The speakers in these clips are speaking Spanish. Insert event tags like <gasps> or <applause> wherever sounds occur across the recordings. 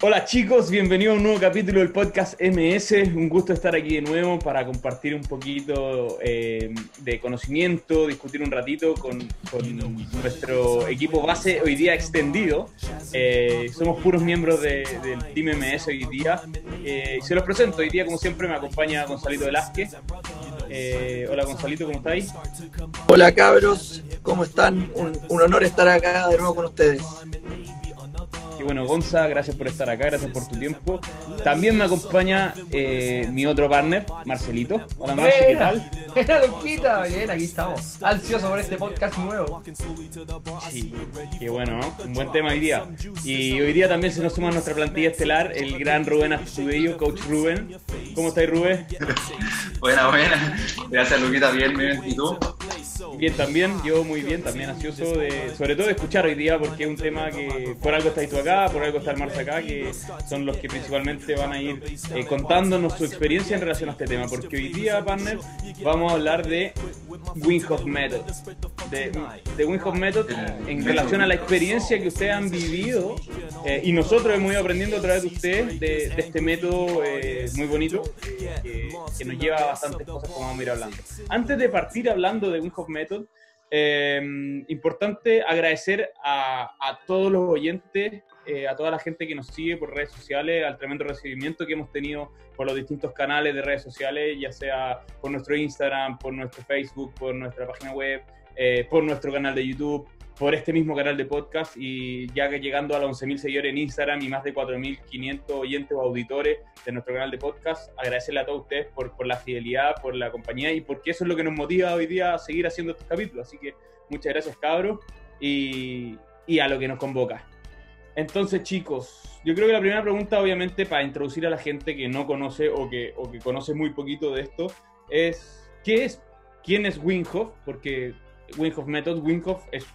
Hola chicos, bienvenidos a un nuevo capítulo del podcast MS. Un gusto estar aquí de nuevo para compartir un poquito eh, de conocimiento, discutir un ratito con, nuestro equipo base hoy día extendido. Eh, somos puros miembros del Team MS hoy día. Eh, se los presento, hoy día como siempre me acompaña Gonzalito Velázquez. hola Gonzalito, ¿cómo estáis? Hola cabros, ¿cómo están? un honor estar acá de nuevo con ustedes. Y bueno, Gonza, gracias por estar acá, gracias por tu tiempo. También me acompaña eh, mi otro partner, Marcelito. Hola Marce, ¿qué tal? <laughs> Luquita, bien, aquí estamos. Ansioso por este podcast nuevo. Sí, qué bueno, ¿no? Un buen tema hoy día. Y hoy día también se nos suma a nuestra plantilla estelar el gran Rubén Astudillo, coach Rubén. ¿Cómo estáis, Rubén? <laughs> buena, buena. Gracias, Luquita, bien, bien. ¿Y tú? Bien, también, yo muy bien, también ansioso de, sobre todo de escuchar hoy día, porque es un tema que por algo estáis tú acá, por algo está el Marce acá, que son los que principalmente van a ir eh, contándonos su experiencia en relación a este tema, porque hoy día, partner, vamos a hablar de Winghoff Method, de, de Winghoff Method en relación a la experiencia que ustedes han vivido eh, y nosotros hemos ido aprendiendo a través de ustedes de, este método eh, muy bonito que, que, nos lleva a bastantes cosas como vamos a ir hablando. Antes de partir hablando de Winghoff Eh, importante agradecer a, todos los oyentes, eh, a toda la gente que nos sigue por redes sociales, al tremendo recibimiento que hemos tenido por los distintos canales de redes sociales, ya sea por nuestro Instagram, por nuestro Facebook, por nuestra página web, eh, por nuestro canal de YouTube por este mismo canal de podcast y ya que llegando a los 11.000 seguidores en Instagram y más de 4.500 oyentes o auditores de nuestro canal de podcast, agradecerle a todos ustedes por, la fidelidad, por la compañía y porque eso es lo que nos motiva hoy día a seguir haciendo estos capítulos. Así que muchas gracias cabros y, y a lo que nos convoca. Entonces chicos, yo creo que la primera pregunta obviamente para introducir a la gente que no conoce o que, o que conoce muy poquito de esto es ¿qué es? ¿Quién es Winghoff? Porque Winghoff Method, Winghoff es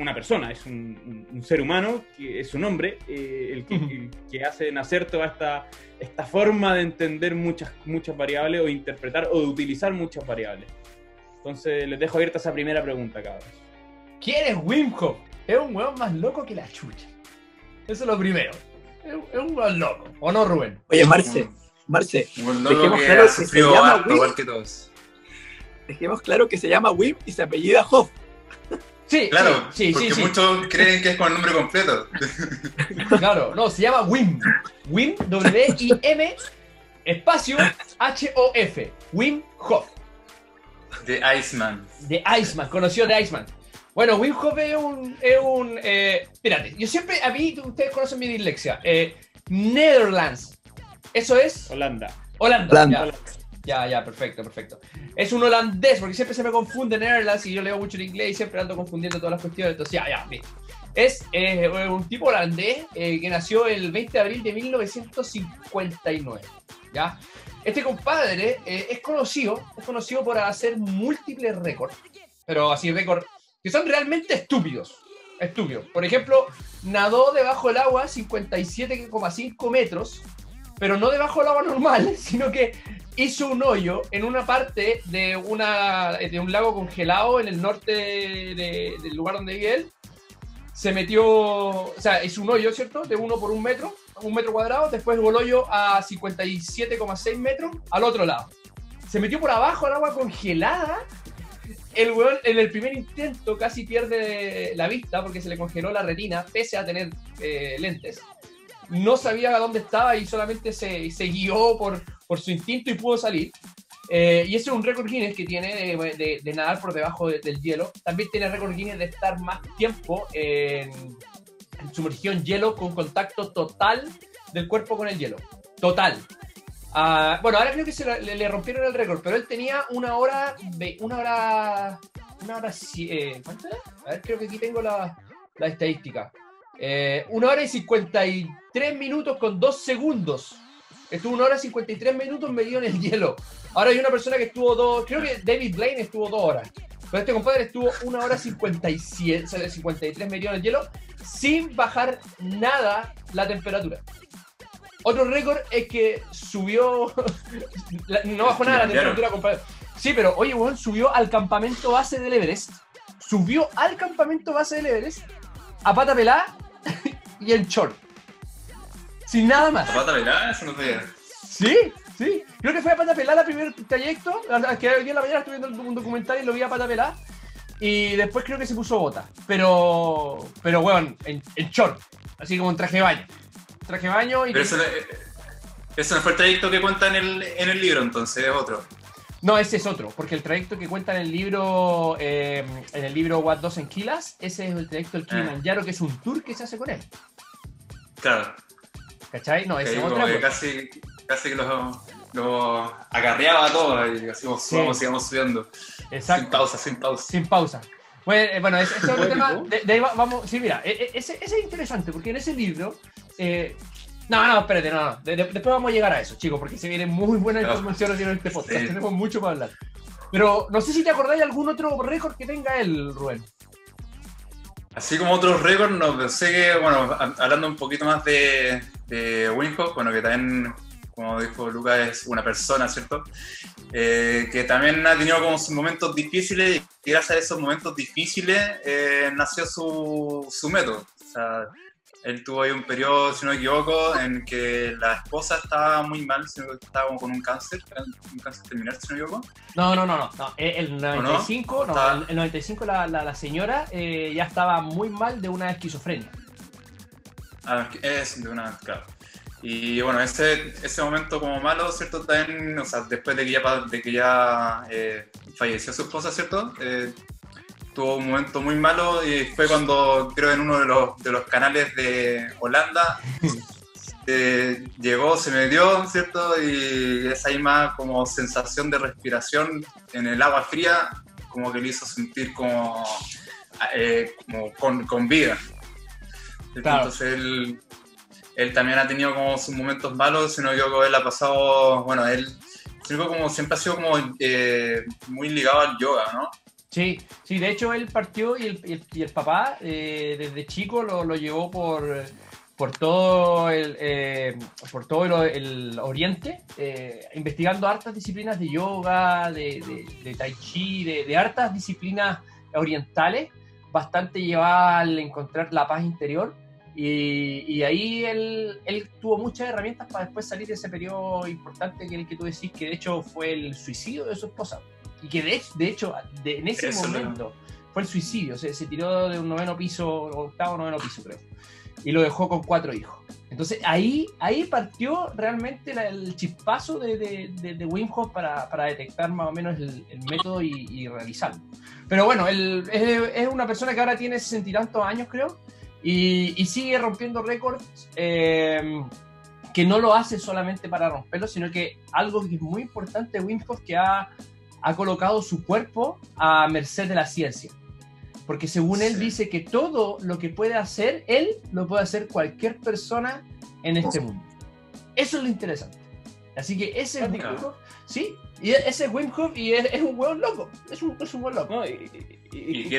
una persona, es un, ser humano, que es un hombre, eh, el, que, hace nacer toda esta, esta forma de entender muchas, muchas variables o interpretar o de utilizar muchas variables. Entonces les dejo abierta esa primera pregunta, cabros. ¿Quién es Wim Es un weón más loco que la chucha. Eso es lo primero. Es, un weón loco. ¿O no, Rubén? Oye, Marce, Marce, dejemos claro que se llama Wim. Que todos. Dejemos claro que se llama Wim y se apellida Hoff. Sí, claro, sí, porque muchos <laughs> creen que es con el nombre completo. <laughs> Claro, no, se llama WIM. WIM, W-I-M, espacio H-O-F. Wim Hof. De Iceman. De Iceman, conoció de Iceman. Bueno, Wim Hof es un. Es un eh, espérate, yo siempre, a mí, ustedes conocen mi dislexia. Eh, Netherlands. Eso es. Holanda. Holanda. Holanda. Ya, ya, perfecto, perfecto. Es un holandés, porque siempre se me confunde Netherlands y yo leo mucho en inglés y siempre ando confundiendo todas las cuestiones. Entonces, ya, ya, bien. Es eh, un tipo holandés eh, que nació el 20 de abril de 1959. ¿ya? Este compadre eh, es conocido, es conocido por hacer múltiples récords, pero así récords que son realmente estúpidos. Estúpidos. Por ejemplo, nadó debajo del agua 57,5 metros, pero no debajo del agua normal, <laughs> sino que hizo un hoyo en una parte de, una, de un lago congelado en el norte del lugar donde vive él. Se metió, o sea, hizo un hoyo, ¿cierto? De uno por un metro, un metro cuadrado. Después voló hoyo a 57,6 metros al otro lado. Se metió por abajo al agua congelada. El weón en el primer intento casi pierde la vista porque se le congeló la retina, pese a tener eh, lentes no sabía dónde estaba y solamente se, se guió por, por, su instinto y pudo salir. Eh, y ese es un récord Guinness que tiene de, nadar por debajo del hielo. También tiene récord Guinness de estar más tiempo en, sumergido en hielo con contacto total del cuerpo con el hielo. Total. Ah, bueno, ahora creo que se le, rompieron el récord, pero él tenía una hora, una hora, una hora, eh. A ver, creo que aquí tengo la, la estadística. Eh, una hora y 53 minutos con dos segundos. Estuvo una hora y 53 minutos medio en el hielo. Ahora hay una persona que estuvo dos, creo que David Blaine estuvo dos horas. Pero este compadre estuvo una hora 57, 53 medio en el hielo sin bajar nada la temperatura. Otro récord es que subió, <laughs> no bajó nada la temperatura, compadre. Sí, pero oye, bueno, subió al campamento base del Everest. Subió al campamento base del Everest a pata pelada <laughs> y en short. Sin nada más. ¿A pata pelada? Eso no sé. Sí, sí. Creo que fue a pata pelada el primer trayecto. Que hoy en la mañana estuve viendo un documental y lo vi a pata pelada. Y después creo que se puso bota. Pero, pero weón, en, en short. Así como en traje de baño. Traje de baño y. Pero eso, eso no fue el trayecto que cuenta en el, en el libro, entonces es otro. No, ese es otro, porque el trayecto que cuenta en el libro, eh, en el libro What Does en Kilas, ese es el trayecto del Kilimanjaro, que es un tour que se hace con él. Claro. ¿Cachai? No, ese es otro. Casi, casi que lo, lo agarreaba todo y así sí. sigamos subiendo. Exacto. Sin pausa, sin pausa. Sin pausa. Bueno, ese, es otro tema. De, ahí vamos. Sí, mira, e, e, ese, ese, es interesante porque en ese libro eh, no, no, espérate, no, no. después vamos a llegar a eso, chicos, porque se viene muy buena información en este podcast. Tenemos mucho para hablar. Pero no sé si te acordáis de algún otro récord que tenga él, Rubén. Así como otros récords, no sé que, bueno, hablando un poquito más de, de bueno, que también, como dijo Lucas, es una persona, ¿cierto? Eh, que también ha tenido como sus momentos difíciles y gracias a esos momentos difíciles eh, nació su, su método. O sea, él tuvo ahí un periodo, si no me equivoco, en que la esposa estaba muy mal, sino que estaba con un cáncer, un cáncer terminal, si no me equivoco. No, no, no, no. no. El 95, no? el 95 la, la, la señora eh, ya estaba muy mal de una esquizofrenia. Ah, es de una, claro. Y bueno, ese, ese momento como malo, ¿cierto? También, o sea, después de que ya, de que ya eh, falleció su esposa, ¿cierto? Eh, tuvo un momento muy malo y fue cuando creo en uno de los, de los canales de Holanda <laughs> eh, llegó, se me dio, ¿cierto? Y esa misma como sensación de respiración en el agua fría como que le hizo sentir como, eh, como con, vida. Entonces él, él, también ha tenido como sus momentos malos, sino que él ha pasado, bueno, él como siempre ha sido como eh, muy ligado al yoga, ¿no? Sí, sí, de hecho él partió y el, y el, papá eh, desde chico lo, lo, llevó por, por todo el, eh, por todo el, oriente, eh, investigando hartas disciplinas de yoga, de, de, tai chi, de, hartas disciplinas orientales, bastante llevaba al encontrar la paz interior. Y, y ahí él, él, tuvo muchas herramientas para después salir de ese periodo importante que el que tú decís, que de hecho fue el suicidio de su esposa y que de, de hecho, en ese momento fue el suicidio, se, se, tiró de un noveno piso, octavo noveno piso creo, y lo dejó con cuatro hijos. Entonces ahí, ahí partió realmente el chispazo de, de, de, Wim Hof para, para, detectar más o menos el, método y, realizarlo. Pero bueno, él es, una persona que ahora tiene sesenta y tantos años creo, y, y sigue rompiendo récords. Eh, que no lo hace solamente para romperlo, sino que algo que es muy importante de Wim Hof que ha ha colocado su cuerpo a merced de la ciencia. Porque según él dice que todo lo que puede hacer él, lo puede hacer cualquier persona en este mundo. Eso es lo interesante. Así que ese es Wim Hof, sí, y ese es Wim Hof y es, un hueón loco. Es un, es un hueón loco. y,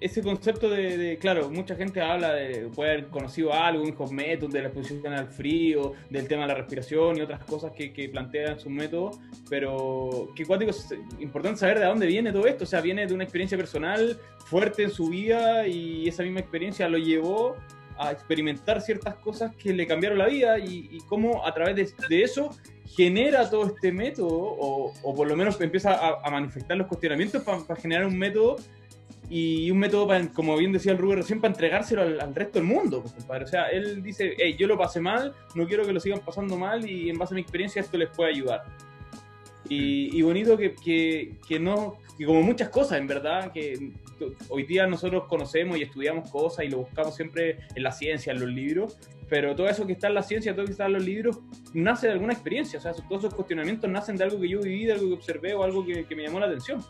ese concepto de, claro, mucha gente habla de puede haber conocido algo, un método de la exposición al frío, del tema de la respiración y otras cosas que, que plantean su método, pero que cuático es importante saber de dónde viene todo esto, o sea, viene de una experiencia personal fuerte en su vida y esa misma experiencia lo llevó a experimentar ciertas cosas que le cambiaron la vida y, cómo a través de, eso genera todo este método o, o por lo menos empieza a, manifestar los cuestionamientos para generar un método y un método, para, como bien decía el Rubén recién, para entregárselo al, resto del mundo, pues, compadre. O sea, él dice, hey, yo lo pasé mal, no quiero que lo sigan pasando mal y en base a mi experiencia esto les puede ayudar. Y, bonito que, que, que, no, que como muchas cosas, en verdad, que hoy día nosotros conocemos y estudiamos cosas y lo buscamos siempre en la ciencia, en los libros, pero todo eso que está en la ciencia, todo lo que está en los libros, nace de alguna experiencia. O sea, todos esos cuestionamientos nacen de algo que yo viví, de algo que observé o algo que, que me llamó la atención.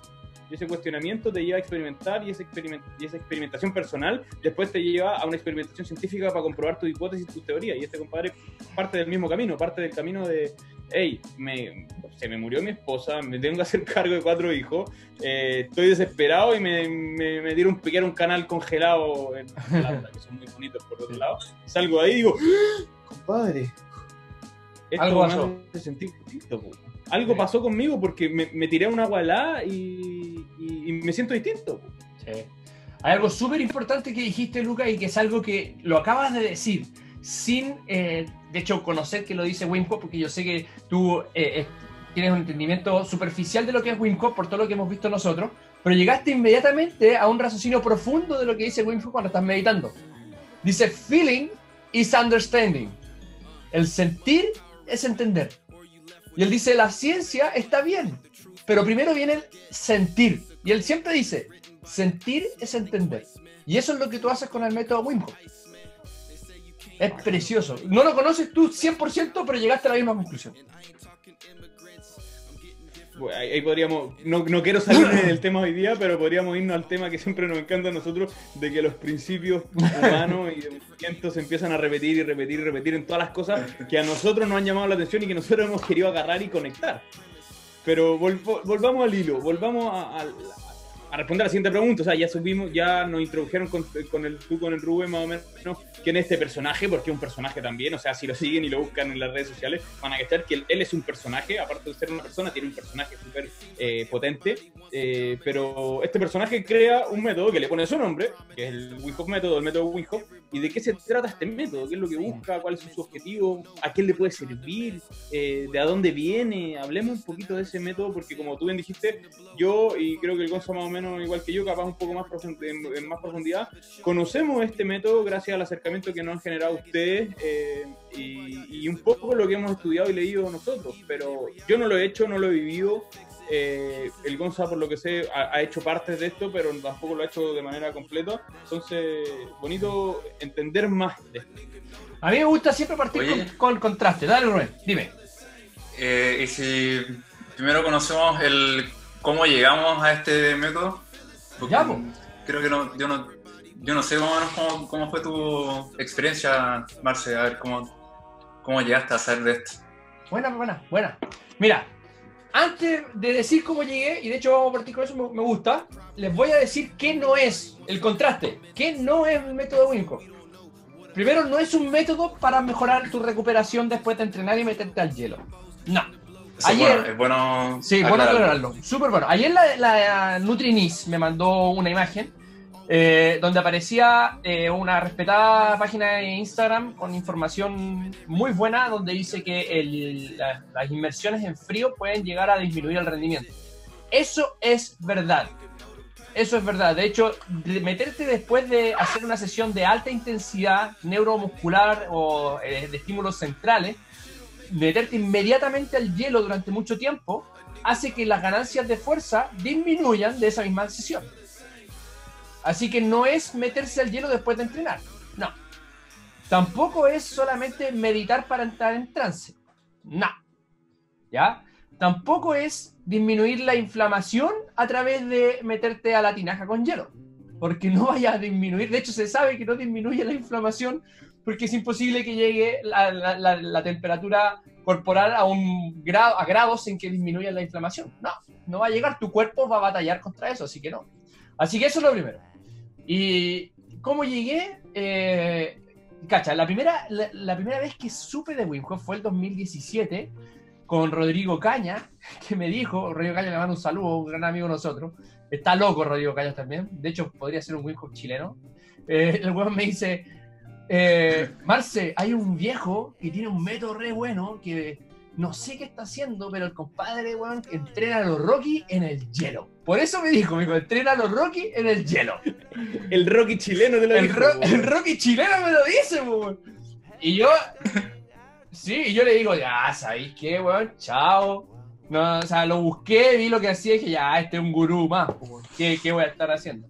Y ese cuestionamiento te lleva a experimentar y, ese y esa experimentación personal después te lleva a una experimentación científica para comprobar tu hipótesis, tu teoría. Y este compadre parte del mismo camino, parte del camino de, hey, me, se me murió mi esposa, me tengo que hacer cargo de cuatro hijos, eh, estoy desesperado y me, me, dieron un, un canal congelado en <laughs> que son muy bonitos por otro lado. Salgo ahí y digo, ¡Ah, compadre, esto algo me hace sentir algo pasó conmigo porque me, tiré a una agua helada y, me siento distinto. Sí. Hay algo súper importante que dijiste, Luca, y que es algo que lo acabas de decir. sin, eh, de hecho, conocer que lo dice Wim Hof, porque yo sé que tú eh, tienes un entendimiento superficial de lo que es Wim Hof por todo lo que hemos visto nosotros, pero llegaste inmediatamente a un raciocinio profundo de lo que dice Wim Hof cuando estás meditando. Dice, feeling is understanding. El sentir es entender. Y él dice, la ciencia está bien, pero primero viene el sentir. Y él siempre dice, sentir es entender. Y eso es lo que tú haces con el método Wim Hof. Es precioso. No lo conoces tú 100%, pero llegaste a la misma conclusión. Ahí, podríamos, no, no, quiero salir del tema hoy día, pero podríamos irnos al tema que siempre nos encanta a nosotros, de que los principios humanos y de movimiento se empiezan a repetir y repetir y repetir en todas las cosas que a nosotros nos han llamado la atención y que nosotros hemos querido agarrar y conectar. Pero volvamos al hilo, volvamos a, responder a la siguiente pregunta, o sea, ya subimos, ya nos introdujeron con, con, el, tú con el Rubén más o menos quién es este personaje, porque es un personaje también, o sea, si lo siguen y lo buscan en las redes sociales, van a cachar que él, es un personaje, aparte de ser una persona, tiene un personaje súper eh, potente, eh, pero este personaje crea un método que le pone su nombre, que es el Wim método, el método Wim y de qué se trata este método, qué es lo que busca, cuál es su objetivo, a quién le puede servir, eh, de a dónde viene, hablemos un poquito de ese método, porque como tú bien dijiste, yo y creo que el Gonzalo más o menos igual que yo, capaz un poco más en, más profundidad, conocemos este método gracias al acercamiento que nos han generado ustedes eh, y, y un poco lo que hemos estudiado y leído nosotros, pero yo no lo he hecho, no lo he vivido, eh, el Gonza, por lo que sé, ha, hecho parte de esto, pero tampoco lo ha hecho de manera completa. Entonces, bonito entender más de esto. A mí me gusta siempre partir con, el contraste. Dale, Rubén, dime. Eh, y si primero conocemos el cómo llegamos a este método. Ya, Creo que no, yo no, yo no sé cómo, cómo, fue tu experiencia, Marce, a ver cómo, cómo llegaste a saber de esto. Buena, buena, buena. Mira, antes de decir cómo llegué, y de hecho vamos a partir con eso, me, gusta, les voy a decir qué no es el contraste, qué no es el método Winco. Primero, no es un método para mejorar tu recuperación después de entrenar y meterte al hielo. No. Ayer, es bueno, sí, bueno aclararlo. Súper bueno. Ayer la, la Nutrinis me mandó una imagen eh, donde aparecía eh, una respetada página de Instagram con información muy buena, donde dice que las inmersiones en frío pueden llegar a disminuir el rendimiento. Eso es verdad. Eso es verdad. De hecho, meterte después de hacer una sesión de alta intensidad neuromuscular o eh, de estímulos centrales, meterte inmediatamente al hielo durante mucho tiempo, hace que las ganancias de fuerza disminuyan de esa misma sesión. Así que no es meterse al hielo después de entrenar. No. Tampoco es solamente meditar para entrar en trance. No. ¿Ya? Tampoco es disminuir la inflamación a través de meterte a la tinaja con hielo. Porque no vaya a disminuir. De hecho, se sabe que no disminuye la inflamación porque es imposible que llegue la, temperatura corporal a un grado, a grados en que disminuya la inflamación. No, no va a llegar. Tu cuerpo va a batallar contra eso, así que no. Así que eso es lo primero. Y cómo llegué, eh, cacha, la primera, la, primera vez que supe de Wim fue el 2017 con Rodrigo Caña, <laughs> que me dijo, Rodrigo Caña le manda un saludo, un gran amigo de nosotros, está loco Rodrigo Caña también, de hecho podría ser un Wim chileno, eh, el weón me dice, eh, Marce, hay un viejo que tiene un método re bueno que no sé qué está haciendo, pero el compadre, weón, entrena a los Rocky en el hielo. Por eso me dijo, me dijo, entrena a los Rocky en el hielo. el Rocky chileno de lo el, el Rocky chileno me lo dice, weón. Y yo, sí, y yo le digo, ya, ¿sabéis qué, weón? Chao. No, o sea, lo busqué, vi lo que hacía y dije, ya, este es un gurú más, ¿Qué, ¿Qué voy a estar haciendo?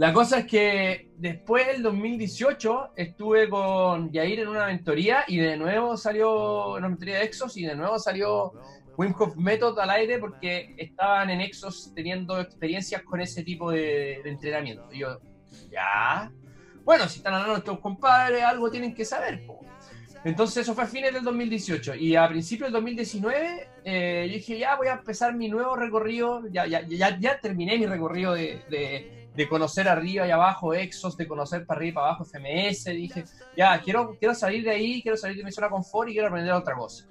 La cosa es que después del 2018 estuve con Yair en una mentoría y de nuevo salió una mentoría de Exos y de nuevo salió Wim Hof Method al aire porque estaban en Exos teniendo experiencias con ese tipo de, entrenamiento. Y yo, ya. Bueno, si están hablando estos compadres, algo tienen que saber. Entonces eso fue a fines del 2018 y a principios del 2019 eh, yo dije, ya voy a empezar mi nuevo recorrido, ya, ya, ya, ya terminé mi recorrido de conocer arriba y abajo Exos, de conocer para arriba y para abajo FMS, dije, ya, quiero, quiero salir de ahí, quiero salir de mi zona de confort y quiero aprender otra cosa.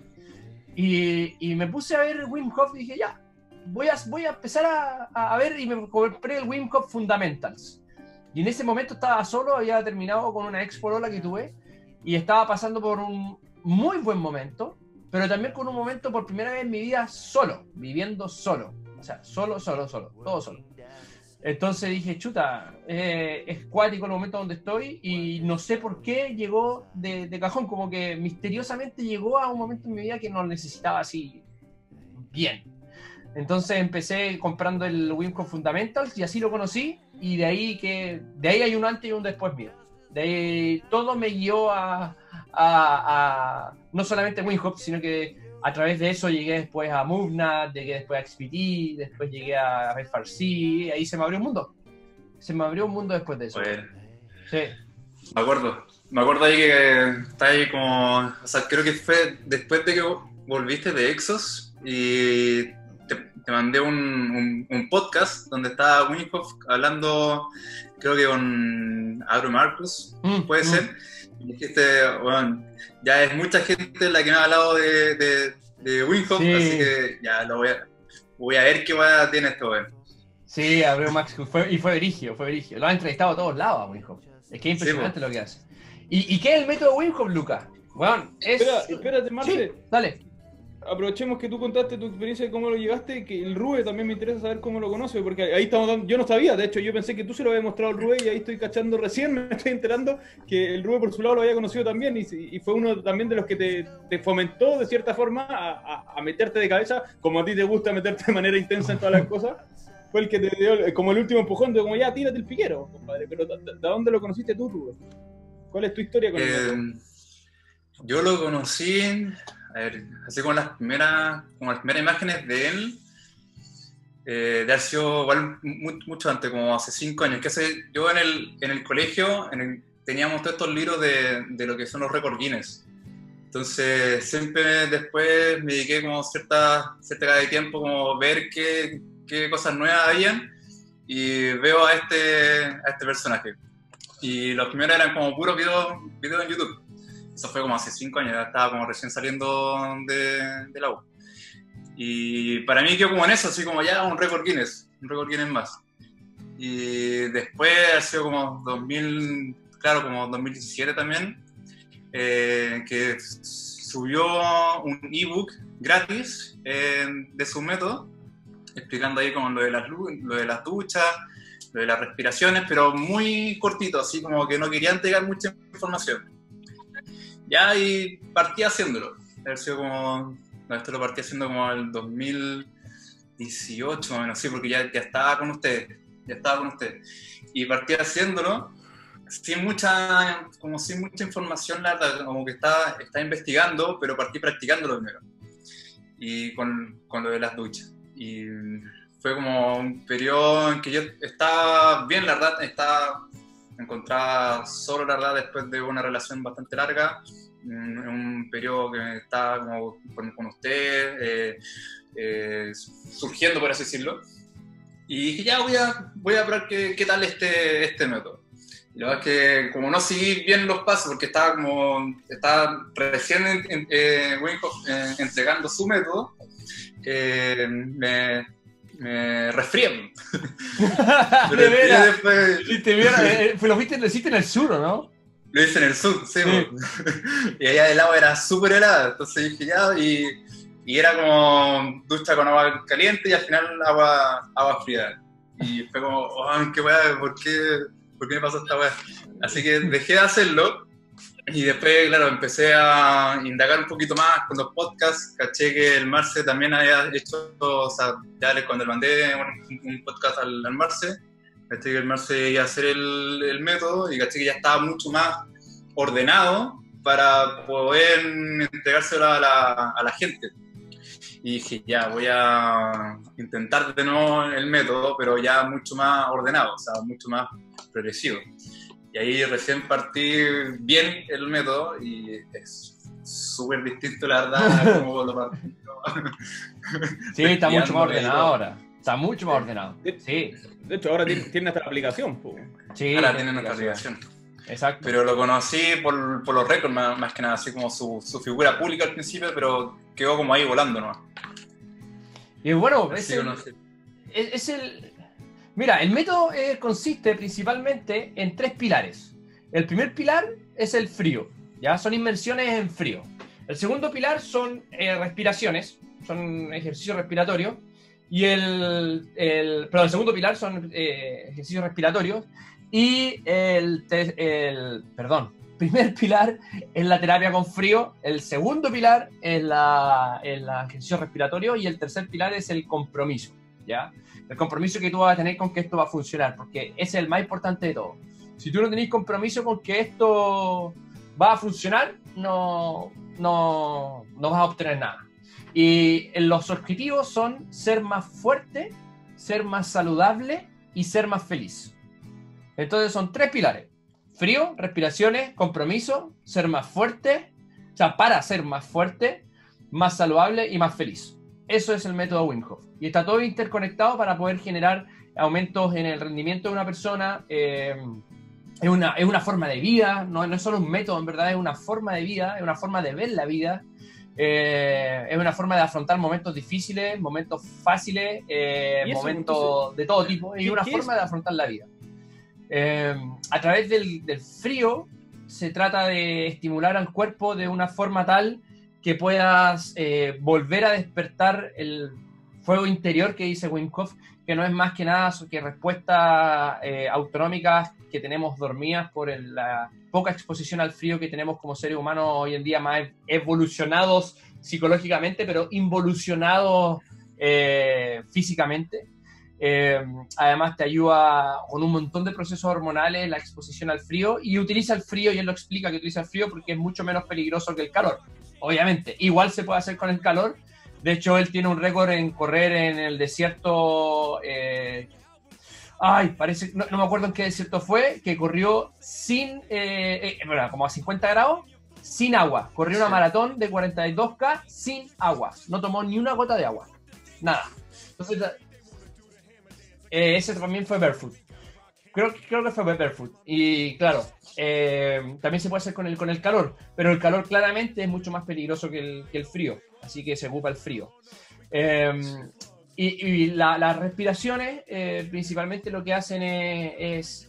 Y, y me puse a ver Wim Hof y dije, ya, voy a, voy a empezar a, a, ver y me compré el Wim Hof Fundamentals. Y en ese momento estaba solo, había terminado con una expolola que tuve y estaba pasando por un muy buen momento, pero también con un momento por primera vez en mi vida solo, viviendo solo. O sea, solo, solo, solo, todo solo. Entonces dije, chuta, eh, es cuático el momento donde estoy y no sé por qué llegó de, de, cajón, como que misteriosamente llegó a un momento en mi vida que no necesitaba así bien. Entonces empecé comprando el Wimco Fundamentals y así lo conocí y de ahí que de ahí hay un antes y un después mío. De ahí todo me guió a, a, a no solamente Winhop, sino que a través de eso llegué después a Movnat, llegué después a XPT, después llegué a Farsi, ahí se me abrió un mundo. Se me abrió un mundo después de eso. Sí. me acuerdo. Me acuerdo ahí que está ahí como. O sea, creo que fue después de que volviste de Exos y te, te mandé un, un, un podcast donde estaba Winhoff hablando, creo que con Abro Marcus, Mm, puede mm. ser. Dijiste, bueno, ya es mucha gente la que me ha hablado de, de, de Winhoff, Sí. así que ya lo voy a, voy a ver qué va tiene esto, weón. Sí, abrió Max fue, y fue Verigio, fue Verigio. Lo han entrevistado a todos lados a Winhop. Es que es impresionante lo que hace. ¿Y, y qué es el método Winhop, Luca? Bueno, es... Espera, espérate, Marce. Sí, dale. Aprovechemos que tú contaste tu experiencia de cómo lo llegaste, que el Rube también me interesa saber cómo lo conoce, porque ahí estamos dando- yo no sabía, de hecho yo pensé que tú se lo habías mostrado al Rube y ahí estoy cachando recién, <laughs> me estoy enterando que el Rube por su lado lo había conocido también y, y fue uno también de los que te, te fomentó de cierta forma a, a- a meterte de cabeza, como a ti te gusta meterte de manera intensa en todas las cosas. Fue el que te dio el- como el último empujón de como ya, tírate el piquero, compadre. Pero ¿de, de dónde lo conociste tú, Rube? ¿Cuál es tu historia con el Eh, yo lo conocí, a ver, así como las primeras, como las primeras imágenes de él, eh, de haber sido igual mu- mucho antes, como hace cinco años. Que hace, yo en el, en el colegio en el- teníamos todos estos libros de, de lo que son los récords Guinness. Entonces siempre después me dediqué como cierta, cierta de tiempo como ver qué, qué cosas nuevas habían y veo a este, a este personaje. Y los primeros eran como puros videos, videos en YouTube. Eso fue como hace cinco años, estaba como recién saliendo de, de la U. Y para mí quedó como en eso, así como ya un récord Guinness, un récord Guinness más. Y después ha sido como 2000, claro, como 2017 también, eh, que subió un ebook gratis eh, de su método, explicando ahí como lo de las, lo de las duchas, lo de las respiraciones, pero muy cortito, así como que no quería entregar mucha información. Ya, y partí haciéndolo. No, esto lo partí haciendo como el 2018, más o menos, sí, porque ya, ya estaba con ustedes. Ya estaba con ustedes. Y partí haciéndolo sin mucha, como sin mucha información, la verdad, como que estaba, estaba investigando, pero partí practicándolo primero. Y con, con lo de las duchas. Y fue como un periodo en que yo estaba bien, la verdad, estaba, me encontraba solo, la verdad, después de una relación bastante larga, en un periodo que estaba como con, con usted, eh, eh, surgiendo, por así decirlo. Y dije, ya voy a, voy a probar qué, qué tal este, este método. Y la verdad es que como no seguí bien los pasos, porque estaba como, estaba recién en, en- eh, eh, entregando su método, eh, me, me resfrié. <laughs> de veras. te vieron, eh, eh, lo viste, lo hiciste en el sur, ¿o no? lo hice en el sur, sí, Sí. <laughs> y allá del agua era súper helada, entonces dije ya, y, y era como ducha con agua caliente y al final agua, agua fría. Y fue como, oh, qué weá, ¿por qué, ¿por qué me pasó esta weá? Así que dejé de hacerlo y después, claro, empecé a indagar un poquito más con los podcasts. Caché que el Marce también había hecho, o sea, ya cuando le mandé un, podcast al, al Marce, caché que el Marce iba a hacer el, el método y caché que ya estaba mucho más ordenado para poder entregárselo a la, a la gente. Y dije, ya, voy a intentar de nuevo el método, pero ya mucho más ordenado, o sea, mucho más progresivo. Y ahí recién partí bien el método y es súper distinto, la verdad, a cómo lo partí. <laughs> Sí, está mucho más ordenado ahora. Está mucho más ordenado. Sí, De hecho, ahora tiene, tiene hasta la aplicación. po. sí. Ahora tiene nuestra aplicación. aplicación. Exacto. Pero lo conocí por, por los récords, más, más que nada, así como su, su figura pública al principio, pero quedó como ahí volando, ¿no? Y bueno, es Así el, conocí. es, es el... Mira, el método eh, consiste principalmente en tres pilares. El primer pilar es el frío. ¿ya? Son inmersiones en frío. El segundo pilar son eh, respiraciones, son ejercicios respiratorios. Y el, el, perdón, el segundo pilar son eh, ejercicios respiratorios. Y el, el, perdón, primer <laughs> pilar es la terapia con frío, el segundo pilar es la, es la ejercicio respiratorio y el tercer pilar es el compromiso, ¿ya? El compromiso que tú vas a tener con que esto va a funcionar, porque ese es el más importante de todo. Si tú no tenés compromiso con que esto va a funcionar, no, no, no vas a obtener nada. Y los objetivos son ser más fuerte, ser más saludable y ser más feliz. Entonces son tres pilares. Frío, respiraciones, compromiso, ser más fuerte, o sea, para ser más fuerte, más saludable y más feliz. Eso es el método Wim Hof. Y está todo interconectado para poder generar aumentos en el rendimiento de una persona. eh, es, una, es una forma de vida, no, no es solo un método, en verdad, es una forma de vida, es una forma de ver la vida. eh, es una forma de afrontar momentos difíciles, momentos fáciles, eh, eso, momentos entonces, de todo tipo, y ¿qué- una forma es? de afrontar la vida. A través del, del frío se trata de estimular al cuerpo de una forma tal que puedas eh, volver a despertar el fuego interior que dice Wim que no es más que nada que respuestas eh, autonómicas que tenemos dormidas por la poca exposición al frío que tenemos como seres humanos hoy en día más evolucionados psicológicamente, pero involucionados eh, físicamente. Eh, además te ayuda con un montón de procesos hormonales, la exposición al frío, y utiliza el frío, y él lo explica que utiliza el frío porque es mucho menos peligroso que el calor. Obviamente, igual se puede hacer con el calor. De hecho, él tiene un récord en correr en el desierto. eh, ay, parece, no, no me acuerdo en qué desierto fue, que corrió sin, eh, eh, bueno, como a 50 grados, sin agua. Corrió una Sí. maratón de 42K sin agua. No tomó ni una gota de agua. Nada. Entonces, eh, ese también fue barefoot. Creo, que- fue barefoot. Y claro, eh, también se puede hacer con el, calor, pero el calor claramente es mucho más peligroso que el, frío, así que se ocupa el frío. Eh, y y la- las respiraciones eh, principalmente lo que hacen es,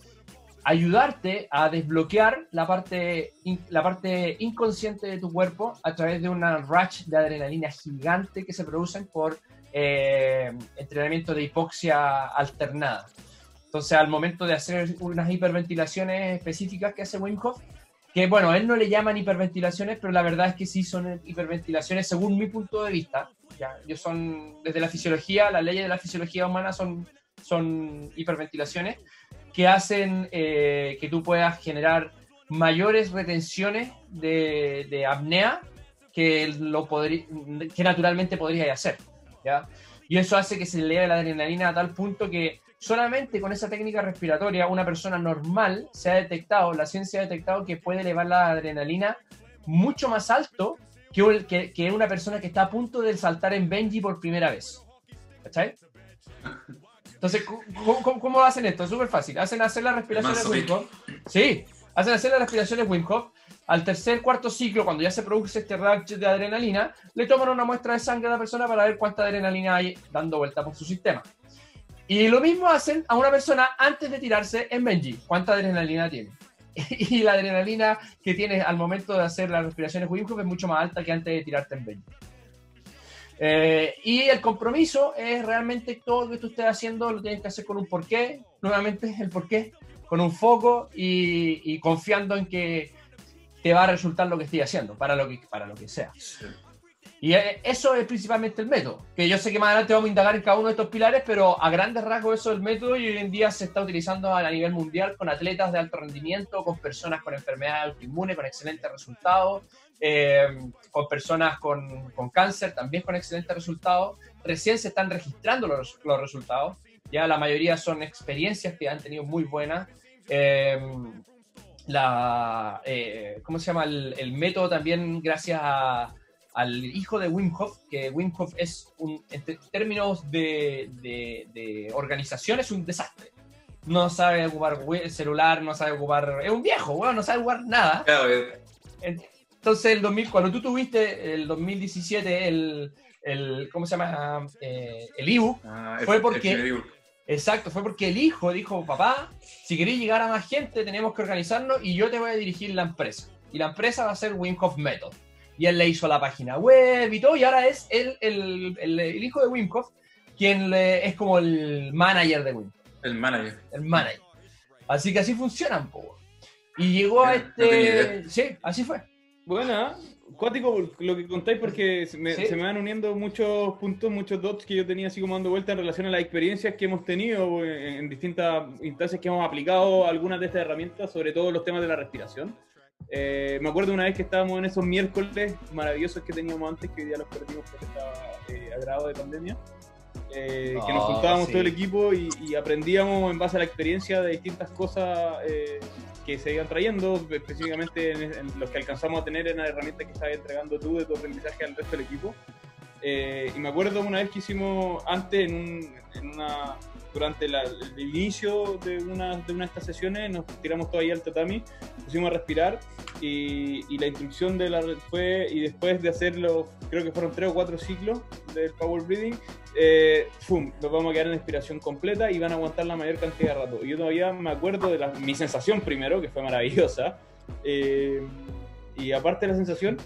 ayudarte a desbloquear la parte, la parte inconsciente de tu cuerpo a través de una rush de adrenalina gigante que se producen por eh, entrenamiento de hipoxia alternada. Entonces, al momento de hacer unas hiperventilaciones específicas que hace Wim Hof, que bueno, él no le llaman hiperventilaciones, pero la verdad es que sí son hiperventilaciones según mi punto de vista. ¿ya? Yo son, desde la fisiología, las leyes de la fisiología humana son, son hiperventilaciones que hacen eh, que tú puedas generar mayores retenciones de, apnea que, lo que naturalmente podrías hacer. ¿ya? Y eso hace que se eleve la adrenalina a tal punto que solamente con esa técnica respiratoria una persona normal se ha detectado, la ciencia ha detectado que puede elevar la adrenalina mucho más alto que, un- que- que una persona que está a punto de saltar en Benji por primera vez. ¿Cachai? Entonces, ¿cómo, cómo- cómo hacen esto? Es súper fácil. Hacen hacer las respiraciones Wim Hof. Sí, hacen hacer las respiraciones Wim Hof. Al tercer, cuarto ciclo, cuando ya se produce este rush de adrenalina, le toman una muestra de sangre a la persona para ver cuánta adrenalina hay dando vuelta por su sistema. Y lo mismo hacen a una persona antes de tirarse en Benji. ¿Cuánta adrenalina tiene? <laughs> Y la adrenalina que tienes al momento de hacer las respiraciones Wim Hof es mucho más alta que antes de tirarte en Benji. Eh, y el compromiso es realmente todo lo que tú estés haciendo lo tienes que hacer con un porqué, nuevamente el porqué, con un foco y, y confiando en que te va a resultar lo que estoy haciendo, para lo que, para lo que sea. Sí. Y eh, eso es principalmente el método, que yo sé que más adelante vamos a indagar en cada uno de estos pilares, pero a grandes rasgos eso es el método y hoy en día se está utilizando a nivel mundial con atletas de alto rendimiento, con personas con enfermedades autoinmunes, con excelentes resultados, eh, con personas con, con cáncer también con excelentes resultados. Recién se están registrando los, los resultados, ya la mayoría son experiencias que han tenido muy buenas. Eh, la, ¿Cómo se llama? El, el método también gracias a al hijo de Wim Hof, que Wim Hof es, un, en términos de, de, de organización, es un desastre. No sabe ocupar celular, no sabe ocupar... Es un viejo, weón, no sabe ocupar nada. Eh, Entonces, el 2000, cuando tú tuviste el 2017 el, el ¿cómo se llama? Eh, el ebook, ah, Fue porque- el ebook. exacto, fue porque el hijo dijo, papá, si queréis llegar a más gente, tenemos que organizarnos y yo te voy a dirigir la empresa. Y la empresa va a ser Wim Hof Method. Y él le hizo la página web y todo, y ahora es él, el, el, el hijo de Wim Hof quien le- es como el manager de Wim Hof, El manager. el manager. Así que así funcionan, po. Y llegó a este... Sí, así fue. Buena, cuático lo que contáis porque se me, Sí. se me van uniendo muchos puntos, muchos dots que yo tenía así como dando vuelta en relación a las experiencias que hemos tenido en, en distintas instancias que hemos aplicado algunas de estas herramientas, sobre todo los temas de la respiración. Eh, me acuerdo una vez que estábamos en esos miércoles maravillosos que teníamos antes, que hoy día los perdimos por esta eh, agrado de pandemia. eh, que nos Oh, juntábamos sí. todo el equipo y, y aprendíamos en base a la experiencia de distintas cosas eh, que se iban trayendo, específicamente en, en los que alcanzamos a tener en la herramienta que estabas entregando tú de tu aprendizaje al resto del equipo. Eh, y me acuerdo una vez que hicimos antes, en, un- en una, durante la- el inicio de una, de una de estas sesiones, nos tiramos todo ahí al tatami, pusimos a respirar y, y la instrucción de la fue, y después de hacerlo, creo que fueron tres o cuatro ciclos del Power Breathing, eh, ¡fum! nos vamos a quedar en inspiración completa y van a aguantar la mayor cantidad de rato. Y yo todavía me acuerdo de la- mi sensación primero, que fue maravillosa, eh, y aparte de la sensación,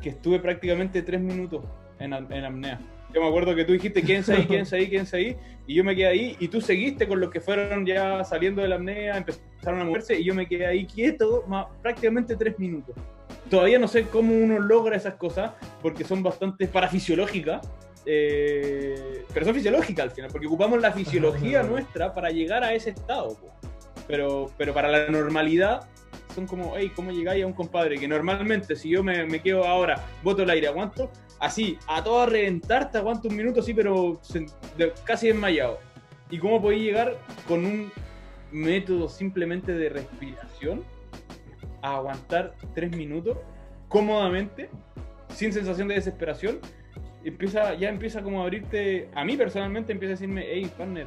que estuve prácticamente tres minutos en, en apnea. Yo me acuerdo que tú dijiste, quédense ahí, quédense ahí, quédense ahí, y yo me quedé ahí, y tú seguiste con los que fueron ya saliendo de la apnea, empezaron a moverse, y yo me quedé ahí quieto más, prácticamente tres minutos. Todavía no sé cómo uno logra esas cosas, porque son bastante parafisiológicas, eh, pero son fisiológicas al final, porque ocupamos la fisiología <laughs> nuestra para llegar a ese estado. po. Pero, pero para la normalidad son como, hey, ¿cómo llegáis a un compadre? Que normalmente si yo me, me quedo ahora, boto el aire, aguanto, así, a todo a reventar, te aguanto un minuto así, pero casi desmayado. ¿Y cómo podéis llegar con un método simplemente de respiración a aguantar tres minutos cómodamente, sin sensación de desesperación? Empieza, ya empieza como a abrirte, a mí personalmente empieza a decirme, hey, partner,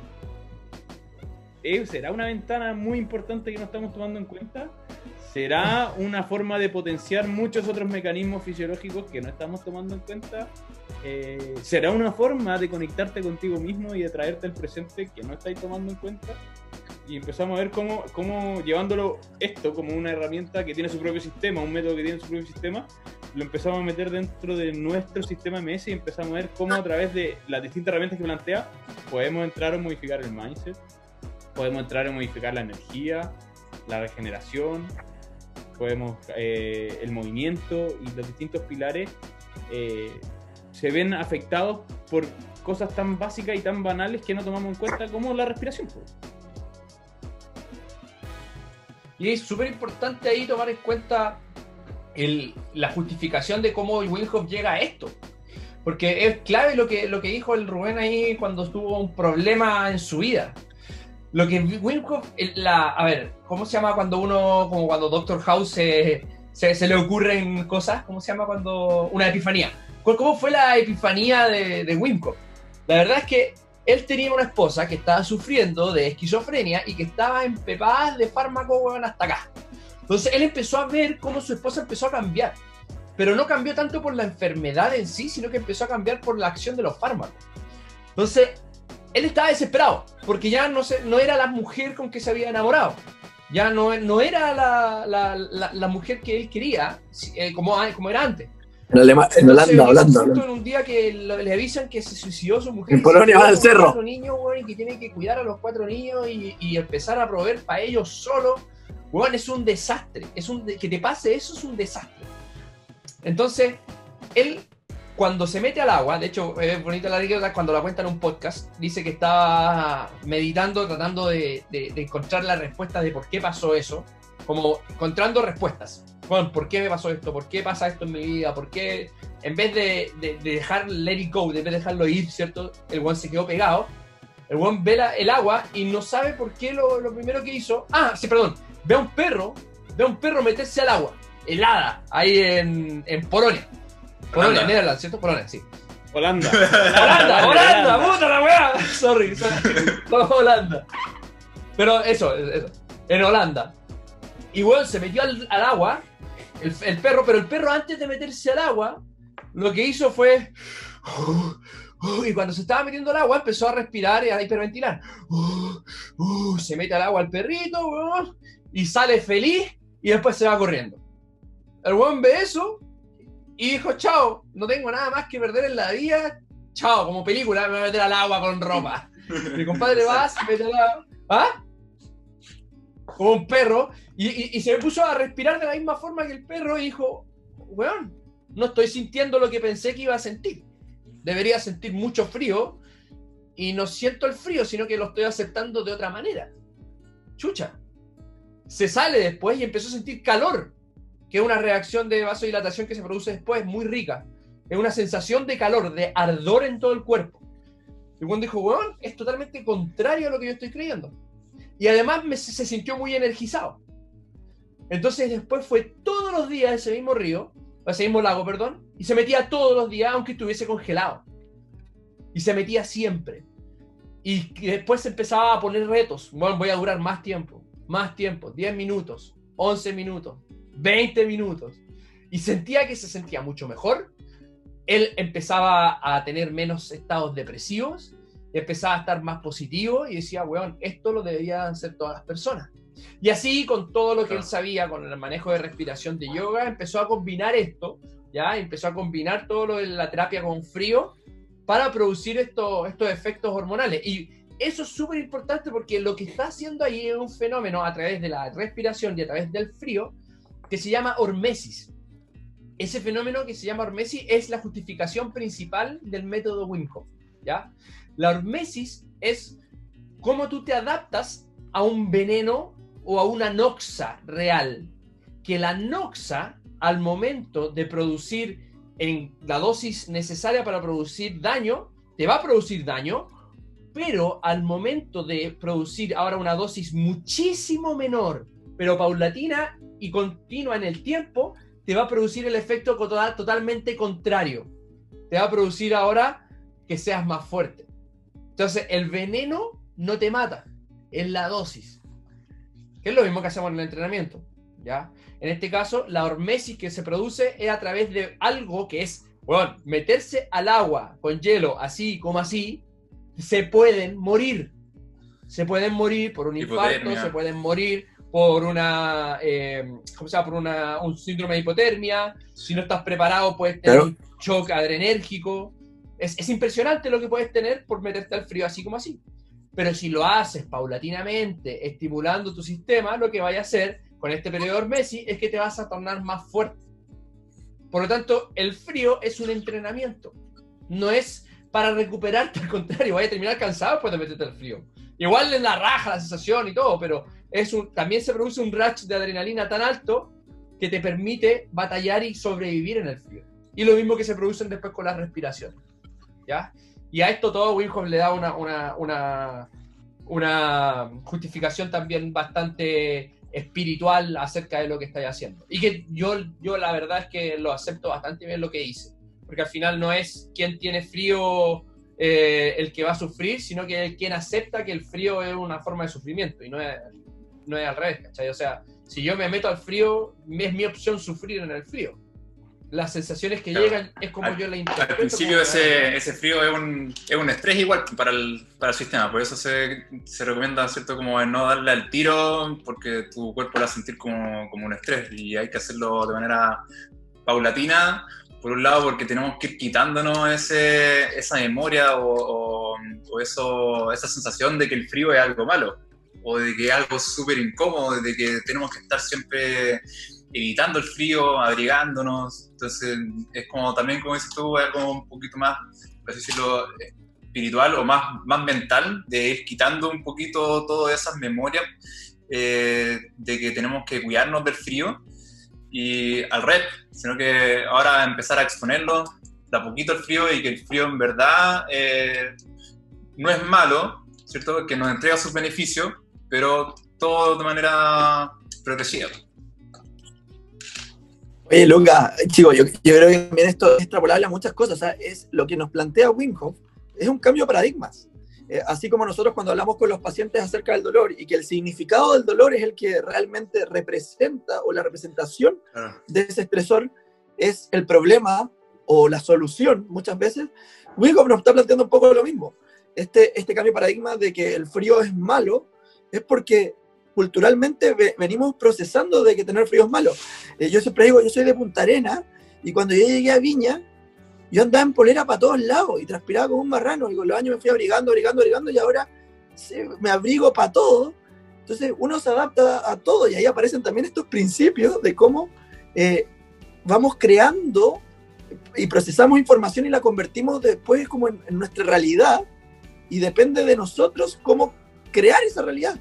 eh, ¿será una ventana muy importante que no estamos tomando en cuenta? ¿Será una forma de potenciar muchos otros mecanismos fisiológicos que no estamos tomando en cuenta? Eh, ¿Será una forma de conectarte contigo mismo y de traerte el presente que no estáis tomando en cuenta? Y empezamos a ver cómo, cómo llevándolo esto como una herramienta que tiene su propio sistema, un método que tiene su propio sistema, lo empezamos a meter dentro de nuestro sistema MS y empezamos a ver cómo a través de las distintas herramientas que plantea podemos entrar a modificar el mindset, podemos entrar a modificar la energía, la regeneración, podemos eh, el movimiento y los distintos pilares eh, se ven afectados por cosas tan básicas y tan banales que no tomamos en cuenta como la respiración. pues. Y es súper importante ahí tomar en cuenta la justificación de cómo Wim Hof llega a esto. Porque es clave lo que, lo que dijo el Rubén ahí cuando tuvo un problema en su vida. Lo que el- la, a ver, ¿cómo se llama cuando uno, como cuando Doctor House se, se, se le ocurren cosas? ¿Cómo se llama cuando una epifanía? ¿Cuál- ¿Cómo fue la epifanía de, de Wim Hof? La verdad es que él tenía una esposa que estaba sufriendo de esquizofrenia y que estaba empepada de fármaco hasta acá. Entonces él empezó a ver cómo su esposa empezó a cambiar. Pero no cambió tanto por la enfermedad en sí, sino que empezó a cambiar por la acción de los fármacos. Entonces, él estaba desesperado, porque ya no, se, no era la mujer con que se había enamorado. Ya no, no era la, la, la- la mujer que él quería, eh, como, como era antes. En, Alema- en Entonces, Holanda, un Holanda, Holanda. en un día que le avisan que se suicidó su mujer. En Polonia, va al cerro. cuatro niños, weón, y que tiene que cuidar a los cuatro niños y, y empezar a proveer para ellos solo. Weón, es un desastre. Es un que te pase eso es un desastre. Entonces, él, cuando se mete al agua, de hecho, es bonita la anécdota cuando la cuenta en un podcast, dice que estaba meditando, tratando de, de- de encontrar la respuesta de por qué pasó eso, como encontrando respuestas. Bueno, ¿por qué me pasó esto? ¿Por qué pasa esto en mi vida? ¿Por qué en vez de, de- de dejar let it go, de dejarlo ir, ¿cierto? El one se quedó pegado. El one ve la- el agua y no sabe por qué lo, lo primero que hizo. Ah, sí, perdón. Ve a un perro, ve a un perro meterse al agua, helada, ahí en, en Polonia. Polonia. Netherlands, ¿cierto? Polonia, sí. <laughs> Holanda. Holanda, Holanda, puta la weá. <laughs> Sorry, Holanda. Pero eso, eso. En Holanda. Y bueno, se metió al, al agua, el, el perro, pero el perro antes de meterse al agua, lo que hizo fue. <gasps> Y cuando se estaba metiendo al agua, empezó a respirar y a hiperventilar. <gasps> Se mete al agua el perrito, weón, y sale feliz y después se va corriendo. El weón ve eso y dijo, chao, no tengo nada más que perder en la vida. Chao, como película, me voy a meter al agua con ropa. <laughs> Mi compadre va, se mete al agua. ¿Ah? Como un perro. Y, y- y se puso a respirar de la misma forma que el perro y dijo, weón, no estoy sintiendo lo que pensé que iba a sentir. Debería sentir mucho frío y no siento el frío, sino que lo estoy aceptando de otra manera. Chucha. Se sale después y empezó a sentir calor, que es una reacción de vasodilatación que se produce después, muy rica. Es una sensación de calor, de ardor en todo el cuerpo. Y cuando dijo, weón, es totalmente contrario a lo que yo estoy creyendo. Y además se sintió muy energizado. Entonces después fue todos los días a ese mismo río, a ese mismo lago, perdón, y se metía todos los días aunque estuviese congelado. Y se metía siempre. Y después empezaba a poner retos. Bueno, voy a durar más tiempo, más tiempo, 10 minutos, 11 minutos, 20 minutos. Y sentía que se sentía mucho mejor. Él empezaba a tener menos estados depresivos, empezaba a estar más positivo y decía, weón, esto lo deberían hacer todas las personas. Y así, con todo lo que él sabía, con el manejo de respiración de yoga, empezó a combinar esto, ¿ya? Empezó a combinar todo lo de la terapia con frío para producir estos, estos efectos hormonales. Y eso es súper importante porque lo que está haciendo ahí es un fenómeno a través de la respiración y a través del frío que se llama hormesis. Ese fenómeno que se llama hormesis es la justificación principal del método Wim Hof, ¿ya? La hormesis es cómo tú te adaptas a un veneno o a una noxa real. Que la noxa, al momento de producir en la dosis necesaria para producir daño, te va a producir daño, pero al momento de producir ahora una dosis muchísimo menor, pero paulatina y continua en el tiempo, te va a producir el efecto total- totalmente contrario. Te va a producir ahora que seas más fuerte. Entonces, el veneno no te mata, es la dosis. Que es lo mismo que hacemos en el entrenamiento. ¿ya? En este caso, la hormesis que se produce es a través de algo que es, bueno, meterse al agua con hielo, así como así, se pueden morir. Se pueden morir por un infarto, se pueden morir por una, eh, ¿cómo se llama? Por una, un síndrome de hipotermia. Si no estás preparado, puedes tener Claro. un shock adrenérgico. Es, es impresionante lo que puedes tener por meterte al frío así como así. Pero si lo haces paulatinamente, estimulando tu sistema, lo que vaya a hacer con este periodo hormesis es que te vas a tornar más fuerte. Por lo tanto, el frío es un entrenamiento. No es para recuperarte, al contrario, vaya a terminar cansado después de meterte al frío. Igual en la raja, la sensación y todo, pero es un, también se produce un rush de adrenalina tan alto que te permite batallar y sobrevivir en el frío. Y lo mismo que se producen después con la respiración. ¿Ya? Y a esto todo Wim Hof le da una, una, una, una justificación también bastante espiritual acerca de lo que estáis haciendo. Y que yo, yo la verdad es que lo acepto bastante bien lo que hice. Porque al final no es quien tiene frío eh, el que va a sufrir, sino que es quien acepta que el frío es una forma de sufrimiento y no es, no es al revés, ¿cachai? O sea, si yo me meto al frío, es mi opción sufrir en el frío. Las sensaciones que Claro. llegan es como Al- yo la interpreto. Al principio ese, ese frío es un, es un estrés igual para el, para el sistema, por eso se, se recomienda, ¿cierto? Como no darle al tiro porque tu cuerpo lo va a sentir como, como un estrés y hay que hacerlo de manera paulatina, por un lado porque tenemos que ir quitándonos ese, esa memoria o, o- o eso, esa sensación de que el frío es algo malo o de que algo súper incómodo, de que tenemos que estar siempre evitando el frío, abrigándonos. Entonces, es como también, como dices tú, algo un poquito más, por decirlo, espiritual o más, más mental, de ir quitando un poquito todas esas memorias eh, de que tenemos que cuidarnos del frío y al rep, sino que ahora empezar a exponerlo de a poquito el frío y que el frío en verdad eh, no es malo, ¿cierto? Que nos entrega sus beneficios, pero todo de manera progresiva. Oye, Lunga, chico, yo, yo creo que también esto es extrapolable a muchas cosas. o sea, es lo que nos plantea Wim Hof es un cambio de paradigmas. Eh, así como nosotros cuando hablamos con los pacientes acerca del dolor y que el significado del dolor es el que realmente representa o la representación Claro. de ese estresor es el problema o la solución muchas veces, Wim Hof nos está planteando un poco lo mismo. Este, este cambio de paradigma de que el frío es malo es porque culturalmente venimos procesando de que tener frío es malo. Eh, yo siempre digo, yo soy de Punta Arena y cuando yo llegué a Viña, yo andaba en polera para todos lados y transpiraba como un marrano y con los años me fui abrigando, abrigando, abrigando y ahora me abrigo para todo. Entonces uno se adapta a todo y ahí aparecen también estos principios de cómo eh, vamos creando y procesamos información y la convertimos después como en, nuestra realidad y depende de nosotros cómo crear esa realidad.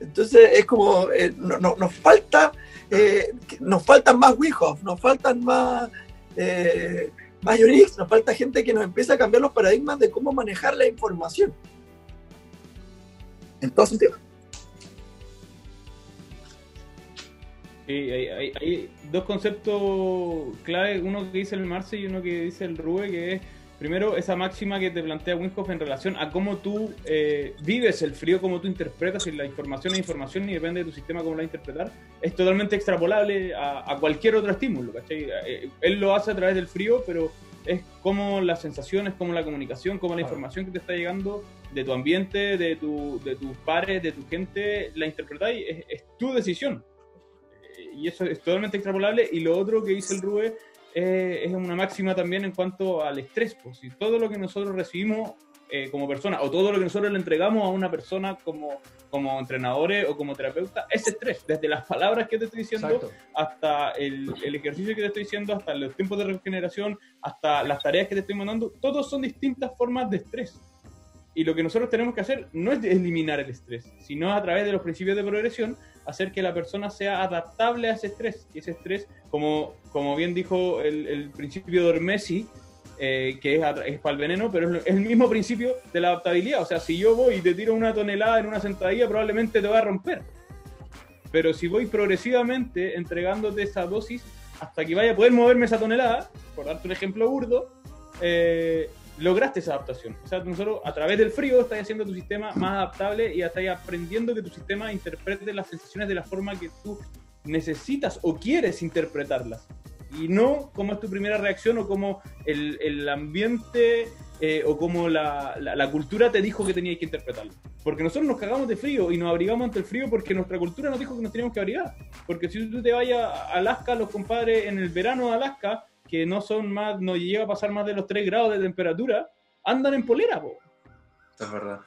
Entonces es como, eh, no, nos falta, eh, nos faltan más Wyhoff, nos faltan más, eh, nos falta gente que nos empiece a cambiar los paradigmas de cómo manejar la información. En todo sentido. hay, dos conceptos clave, uno que dice el Marce y uno que dice el Rube, que es primero esa máxima que te plantea Winhoff en relación a cómo tú eh, vives el frío, cómo tú interpretas, y la información es información y depende de tu sistema cómo la interpretar, es totalmente extrapolable a, cualquier otro estímulo, eh, él lo hace a través del frío, pero es como las sensaciones, como la comunicación, como la información que te está llegando de tu ambiente, de, tu, de tus pares, de tu gente, la interpretáis, es, es tu decisión. Y eso es totalmente extrapolable. Y lo otro que dice el Rube eh, es una máxima también en cuanto al estrés. Pues, si todo lo que nosotros recibimos eh, como persona o todo lo que nosotros le entregamos a una persona como, como entrenadores o como terapeuta es estrés. Desde las palabras que te estoy diciendo hasta el, el, ejercicio que te estoy diciendo, hasta los tiempos de regeneración, hasta las tareas que te estoy mandando, todos son distintas formas de estrés. Y lo que nosotros tenemos que hacer no es eliminar el estrés, sino a través de los principios de progresión hacer que la persona sea adaptable a ese estrés. Y ese estrés, como, como bien dijo el, principio de Ormesi, eh, que es, es, para el veneno, pero es el mismo principio de la adaptabilidad. O sea, si yo voy y te tiro una tonelada en una sentadilla, probablemente te va a romper. Pero si voy progresivamente entregándote esa dosis hasta que vaya a poder moverme esa tonelada, por darte un ejemplo burdo, eh, lograste esa adaptación. O sea, nosotros a través del frío estás haciendo tu sistema más adaptable y estás aprendiendo que tu sistema interprete las sensaciones de la forma que tú necesitas o quieres interpretarlas. Y no como es tu primera reacción o como el, el ambiente eh, o como la, la, cultura te dijo que tenías que interpretarlo. Porque nosotros nos cagamos de frío y nos abrigamos ante el frío porque nuestra cultura nos dijo que nos teníamos que abrigar. Porque si tú te vayas a Alaska, los compadres en el verano de Alaska, que no son más, no llega a pasar más de los 3 grados de temperatura, andan en polera, po. Es verdad.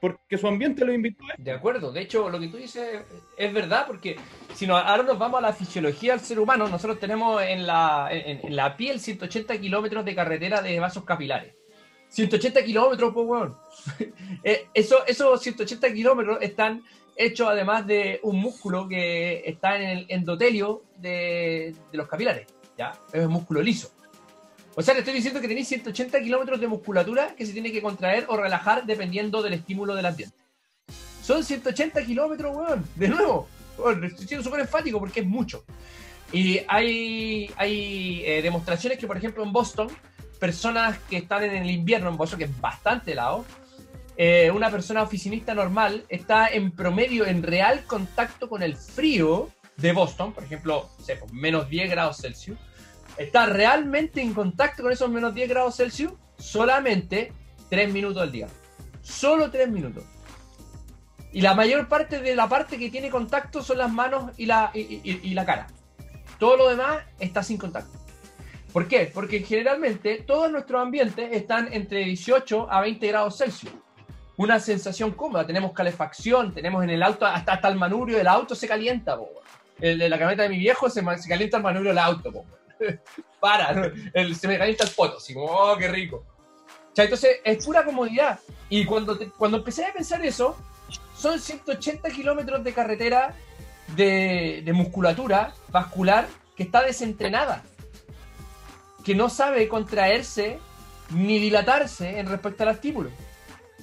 Porque su ambiente lo invitó. De acuerdo, de hecho, lo que tú dices es verdad, porque si no, ahora nos vamos a la fisiología del ser humano, nosotros tenemos en la, en, la piel 180 kilómetros de carretera de vasos capilares. 180 kilómetros, pues, weón. <laughs> Eh, eso, esos 180 kilómetros están hechos además de un músculo que está en el endotelio de, de los capilares. ¿Ya? Es músculo liso. O sea, te estoy diciendo que tenéis 180 kilómetros de musculatura que se tiene que contraer o relajar dependiendo del estímulo del ambiente. Son 180 kilómetros, weón. De nuevo, estoy siendo súper enfático porque es mucho. Y hay, hay eh, demostraciones que, por ejemplo, en Boston, personas que están en el invierno en Boston, que es bastante helado, eh, una persona oficinista normal está en promedio, en real contacto con el frío de Boston, por ejemplo, pues, menos 10 grados Celsius, está realmente en contacto con esos menos 10 grados Celsius solamente 3 minutos al día. Solo 3 minutos. Y la mayor parte de la parte que tiene contacto son las manos y la, y, la cara. Todo lo demás está sin contacto. ¿Por qué? Porque generalmente todos nuestros ambientes están entre 18 a 20 grados Celsius. Una sensación cómoda, tenemos calefacción, tenemos en el auto, hasta, hasta el manubrio del auto se calienta, El de la camioneta de mi viejo se, se calienta el manubrio del auto, <laughs> para, el, se me calienta el poto, así como, oh, qué rico. entonces es pura comodidad. Y cuando, cuando empecé a pensar eso, son 180 kilómetros de carretera de, de musculatura vascular que está desentrenada, que no sabe contraerse ni dilatarse en respecto al estímulo.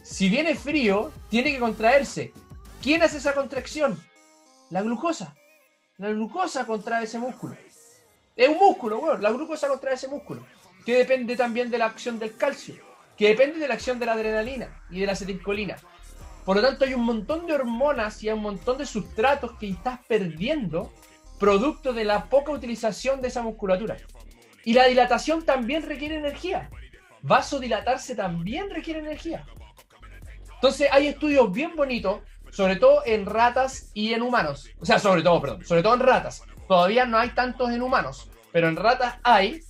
Si viene frío, tiene que contraerse. ¿Quién hace esa contracción? La glucosa. La glucosa contrae ese músculo. Es un músculo, bueno, la glucosa contrae ese músculo, que depende también de la acción del calcio, que depende de la acción de la adrenalina y de la acetilcolina. Por lo tanto, hay un montón de hormonas y hay un montón de sustratos que estás perdiendo producto de la poca utilización de esa musculatura. Y la dilatación también requiere energía. Vasodilatarse también requiere energía. Entonces hay estudios bien bonitos sobre todo en ratas y en humanos. O sea, sobre todo, perdón, sobre todo en ratas. Todavía no hay tantos en humanos, pero en ratas hay,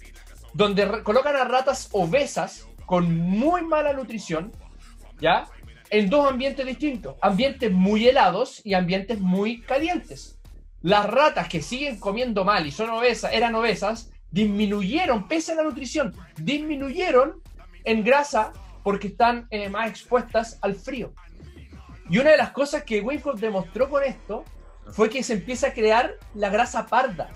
donde colocan a ratas obesas con muy mala nutrición, ¿ya? En dos ambientes distintos, ambientes muy helados y ambientes muy calientes. Las ratas que siguen comiendo mal y son obesas, eran obesas, disminuyeron, pese a la nutrición, disminuyeron en grasa porque están eh, más expuestas al frío. Y una de las cosas que Wingfold demostró con esto fue que se empieza a crear la grasa parda,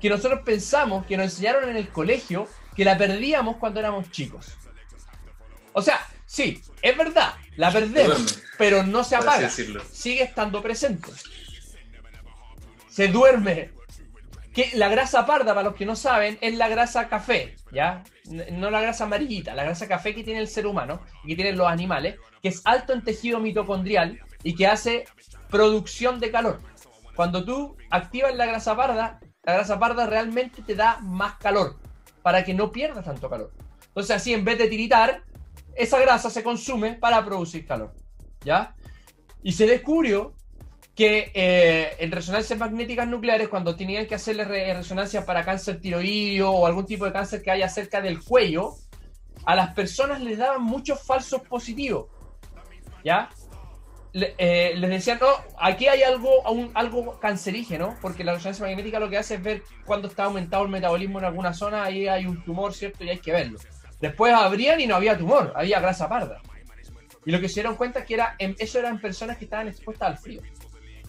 que nosotros pensamos, que nos enseñaron en el colegio, que la perdíamos cuando éramos chicos. O sea, sí, es verdad, la perdemos, pero no se apaga, sigue estando presente. Se duerme. Que la grasa parda, para los que no saben, es la grasa café, ¿ya? No la grasa amarillita, la grasa café que tiene el ser humano y que tienen los animales, que es alto en tejido mitocondrial y que hace producción de calor. Cuando tú activas la grasa parda, la grasa parda realmente te da más calor para que no pierdas tanto calor. Entonces así en vez de tiritar, esa grasa se consume para producir calor, ¿ya? Y se descubrió que eh, en resonancias magnéticas nucleares, cuando tenían que hacerle re- resonancias para cáncer tiroideo o algún tipo de cáncer que haya cerca del cuello, a las personas les daban muchos falsos positivos. ¿Ya? Le- eh, les decían, no, aquí hay algo, un- algo cancerígeno, porque la resonancia magnética lo que hace es ver cuando está aumentado el metabolismo en alguna zona, ahí hay un tumor, ¿cierto? Y hay que verlo. Después abrían y no había tumor, había grasa parda. Y lo que se dieron cuenta es que era, eso eran personas que estaban expuestas al frío.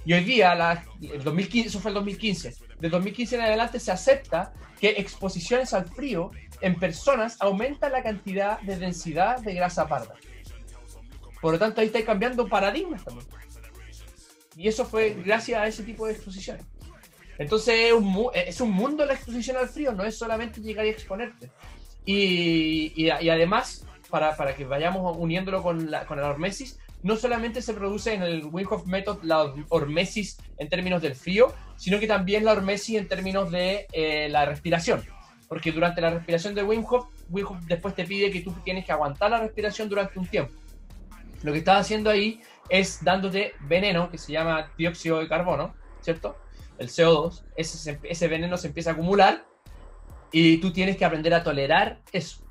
Y hoy día, la, el 2015, eso fue el 2015, del 2015 en adelante se acepta que exposiciones al frío en personas aumenta la cantidad de densidad de grasa parda. Por lo tanto, ahí está cambiando paradigmas también. Y eso fue gracias a ese tipo de exposiciones. Entonces es un, un mundo la exposición al frío, no es solamente llegar y exponerte. Y además, para, para que vayamos uniéndolo con la, con la hormesis, no solamente se produce en el Wim Hof Method la hormesis en términos del frío, sino que también la hormesis en términos de eh, la respiración. Porque durante la respiración de Wim Hof, Wim Hof después te pide que tú tienes que aguantar la respiración durante un tiempo. Lo que estás haciendo ahí es dándote veneno que se llama dióxido de carbono, ¿cierto? El CO2. Ese, se- ese veneno se empieza a acumular y tú tienes que aprender a tolerar eso.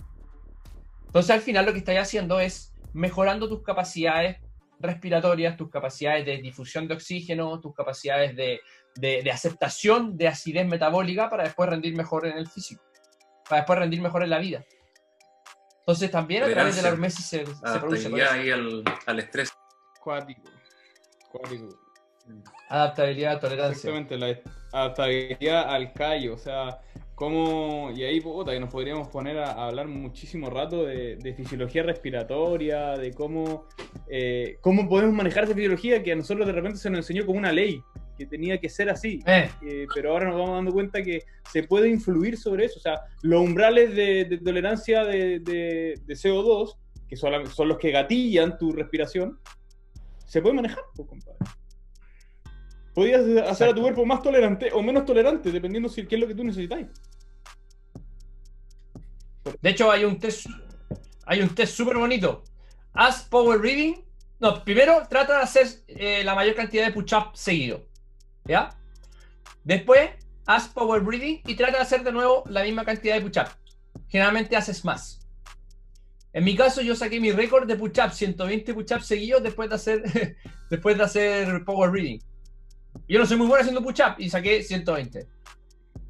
Entonces al final lo que estás haciendo es mejorando tus capacidades respiratorias, tus capacidades de difusión de oxígeno, tus capacidades de, de- de aceptación de acidez metabólica para después rendir mejor en el físico, para después rendir mejor en la vida. Entonces también a través de la hormesis se, se produce todo Adaptabilidad eso. ahí al, al estrés. Cuático. Cuático. adaptabilidad, tolerancia. Exactamente, la adaptabilidad al callo, o sea, cómo, y ahí puta, que nos podríamos poner a, a hablar muchísimo rato de, de fisiología respiratoria, de cómo, eh, cómo podemos manejar esa fisiología que a nosotros de repente se nos enseñó como una ley, que tenía que ser así. Eh, Eh, pero ahora nos vamos dando cuenta que se puede influir sobre eso. O sea, los umbrales de, de tolerancia de, de- de CO2, que son, son los que gatillan tu respiración, se puede manejar, pues, compadre. Podías hacer a tu cuerpo más tolerante o menos tolerante, dependiendo si qué es lo que tú necesitáis. de hecho, hay un test, hay un test súper bonito. Haz power reading. No, primero trata de hacer eh, la mayor cantidad de push-up seguido. ¿Ya? Después, haz power breathing y trata de hacer de nuevo la misma cantidad de push-up. Generalmente haces más. En mi caso, yo saqué mi récord de push-up, 120 push-ups seguidos después de hacer, <laughs> después de hacer power reading. Yo no soy muy bueno haciendo push-up y saqué 120.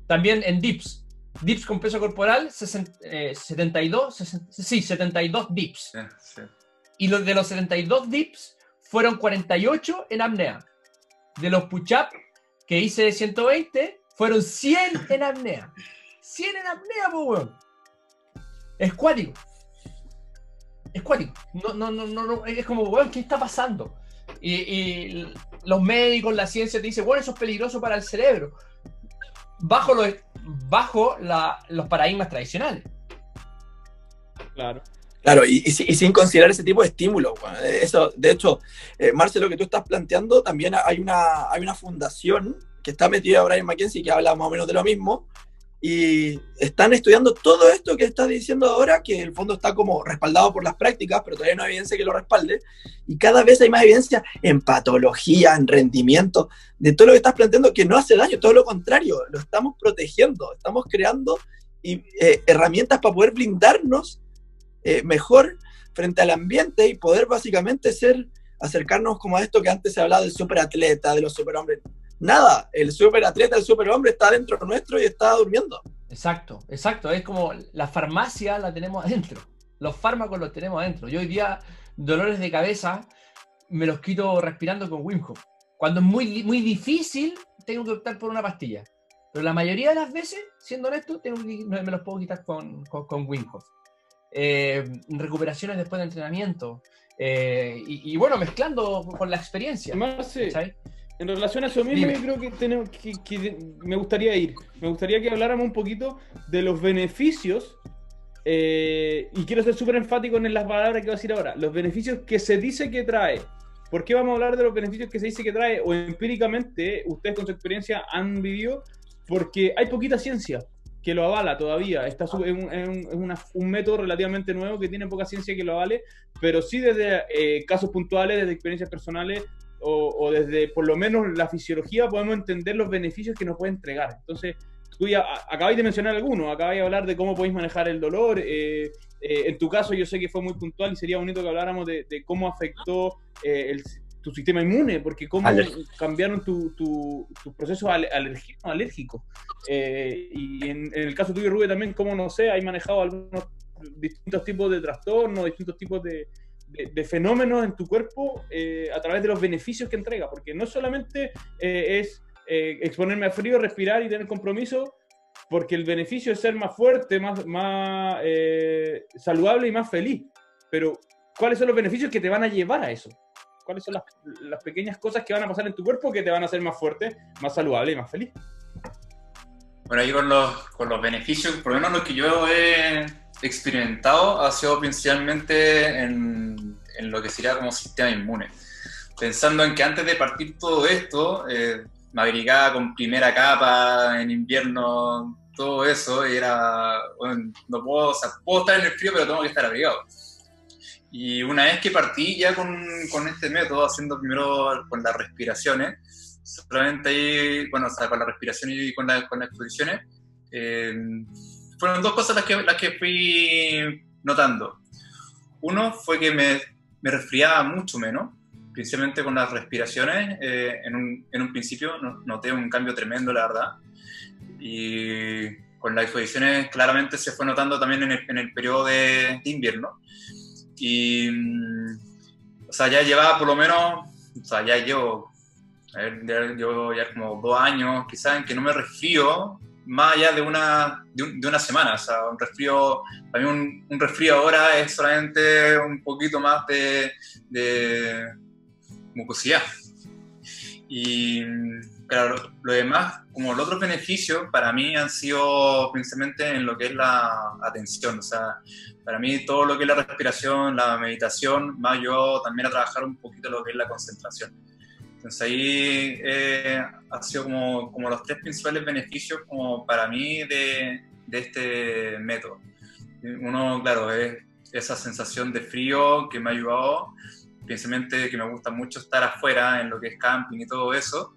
También en dips. Dips con peso corporal, 60, eh, 72, 60 sí, 72 dips. Sí, sí. Y los de los 72 dips fueron 48 en apnea. De los push-up que hice de 120, fueron 100 en apnea. 100 en apnea, po, weón. Es cuático. Es cuático. No, no, no, no, no, es como, weón, ¿qué está pasando? Y, y los médicos, la ciencia te dice, bueno, eso es peligroso para el cerebro. Bajo, los, bajo la- los paradigmas tradicionales. Claro. Claro, y, y si- y sin considerar ese tipo de estímulos. bueno, Eso, de hecho, eh, Marce, lo que tú estás planteando, también hay una, hay una fundación que está metida ahora en Mackenzie que habla más o menos de lo mismo, y están estudiando todo esto que estás diciendo ahora, que en el fondo está como respaldado por las prácticas, pero todavía no hay evidencia que lo respalde, y cada vez hay más evidencia en patología, en rendimiento, de todo lo que estás planteando que no hace daño, todo lo contrario, lo estamos protegiendo, estamos creando y, eh, herramientas para poder blindarnos eh, mejor frente al ambiente y poder básicamente ser, acercarnos como a esto que antes se hablaba del superatleta, de los superhombres nada, el superatleta, el superhombre está dentro nuestro y está durmiendo. Exacto, exacto. Es como la farmacia la tenemos adentro. Los fármacos los tenemos adentro. Yo hoy día, dolores de cabeza, me los quito respirando con Wim Hof. Cuando es muy, muy difícil, tengo que optar por una pastilla. Pero la mayoría de las veces, siendo honesto, tengo me los puedo quitar con, con, Wim Hof. Eh, recuperaciones después de entrenamiento. Eh, y, bueno, mezclando con la experiencia. En relación a eso mismo, yo creo que, tenemos, que, me gustaría ir. Me gustaría que habláramos un poquito de los beneficios. Eh, y quiero ser súper enfático en las palabras que voy a decir ahora. Los beneficios que se dice que trae. ¿Por qué vamos a hablar de los beneficios que se dice que trae? O empíricamente, ustedes con su experiencia han vivido. Porque hay poquita ciencia que lo avala todavía. Está es un, un, método relativamente nuevo que tiene poca ciencia que lo avale, pero sí desde eh, casos puntuales, desde experiencias personales, o, desde por lo menos la fisiología podemos entender los beneficios que nos puede entregar. Entonces, tú ya acabáis de mencionar algunos, acabáis de hablar de cómo podéis manejar el dolor. Eh, eh, en tu caso, yo sé que fue muy puntual y sería bonito que habláramos de, cómo afectó eh, tu sistema inmune, porque cómo cambiaron tus tu, procesos alérgicos. y en, el caso tuyo, Rubén, también, cómo no sé, hay manejado algunos distintos tipos de trastornos, distintos tipos de, de, fenómenos en tu cuerpo eh, a través de los beneficios que entrega, porque no solamente eh, es eh, exponerme a frío, respirar y tener compromiso, porque el beneficio es ser más fuerte, más, más saludable y más feliz. Pero, ¿cuáles son los beneficios que te van a llevar a eso? ¿Cuáles son las, pequeñas cosas que van a pasar en tu cuerpo que te van a hacer más fuerte, más saludable y más feliz? Bueno, ahí con los, con los beneficios, por lo menos lo que yo he experimentado ha sido principalmente en, en, lo que sería como sistema inmune. Pensando en que antes de partir todo esto, eh, me abrigaba con primera capa en invierno, todo eso, y era, bueno, no puedo, o sea, puedo estar en el frío, pero tengo que estar abrigado. Y una vez que partí ya con, con este método, haciendo primero con las respiraciones, solamente ahí, bueno, o sea, con la respiración y con, con las exposiciones, eh, fueron dos cosas las que, las que fui notando. Uno fue que me, me resfriaba mucho menos, principalmente con las respiraciones. Eh, en, un, en, un, principio noté un cambio tremendo, la verdad. Y con las exposiciones claramente se fue notando también en el, en el periodo de, invierno. Y, o sea, ya llevaba por lo menos, o sea, ya llevo, a ver, ya, llevo ya como dos años quizás en que no me resfrío más allá de una, de, una semana. O sea, un resfrío, para mí un, un, resfrío ahora es solamente un poquito más de, de mucosidad. Y claro, lo demás, como los otros beneficios, para mí han sido principalmente en lo que es la atención. O sea, para mí todo lo que es la respiración, la meditación, me ha también a trabajar un poquito lo que es la concentración. Entonces ahí eh, ha sido como, como, los tres principales beneficios como para mí de, de, este método. Uno, claro, es esa sensación de frío que me ha ayudado, principalmente que me gusta mucho estar afuera en lo que es camping y todo eso,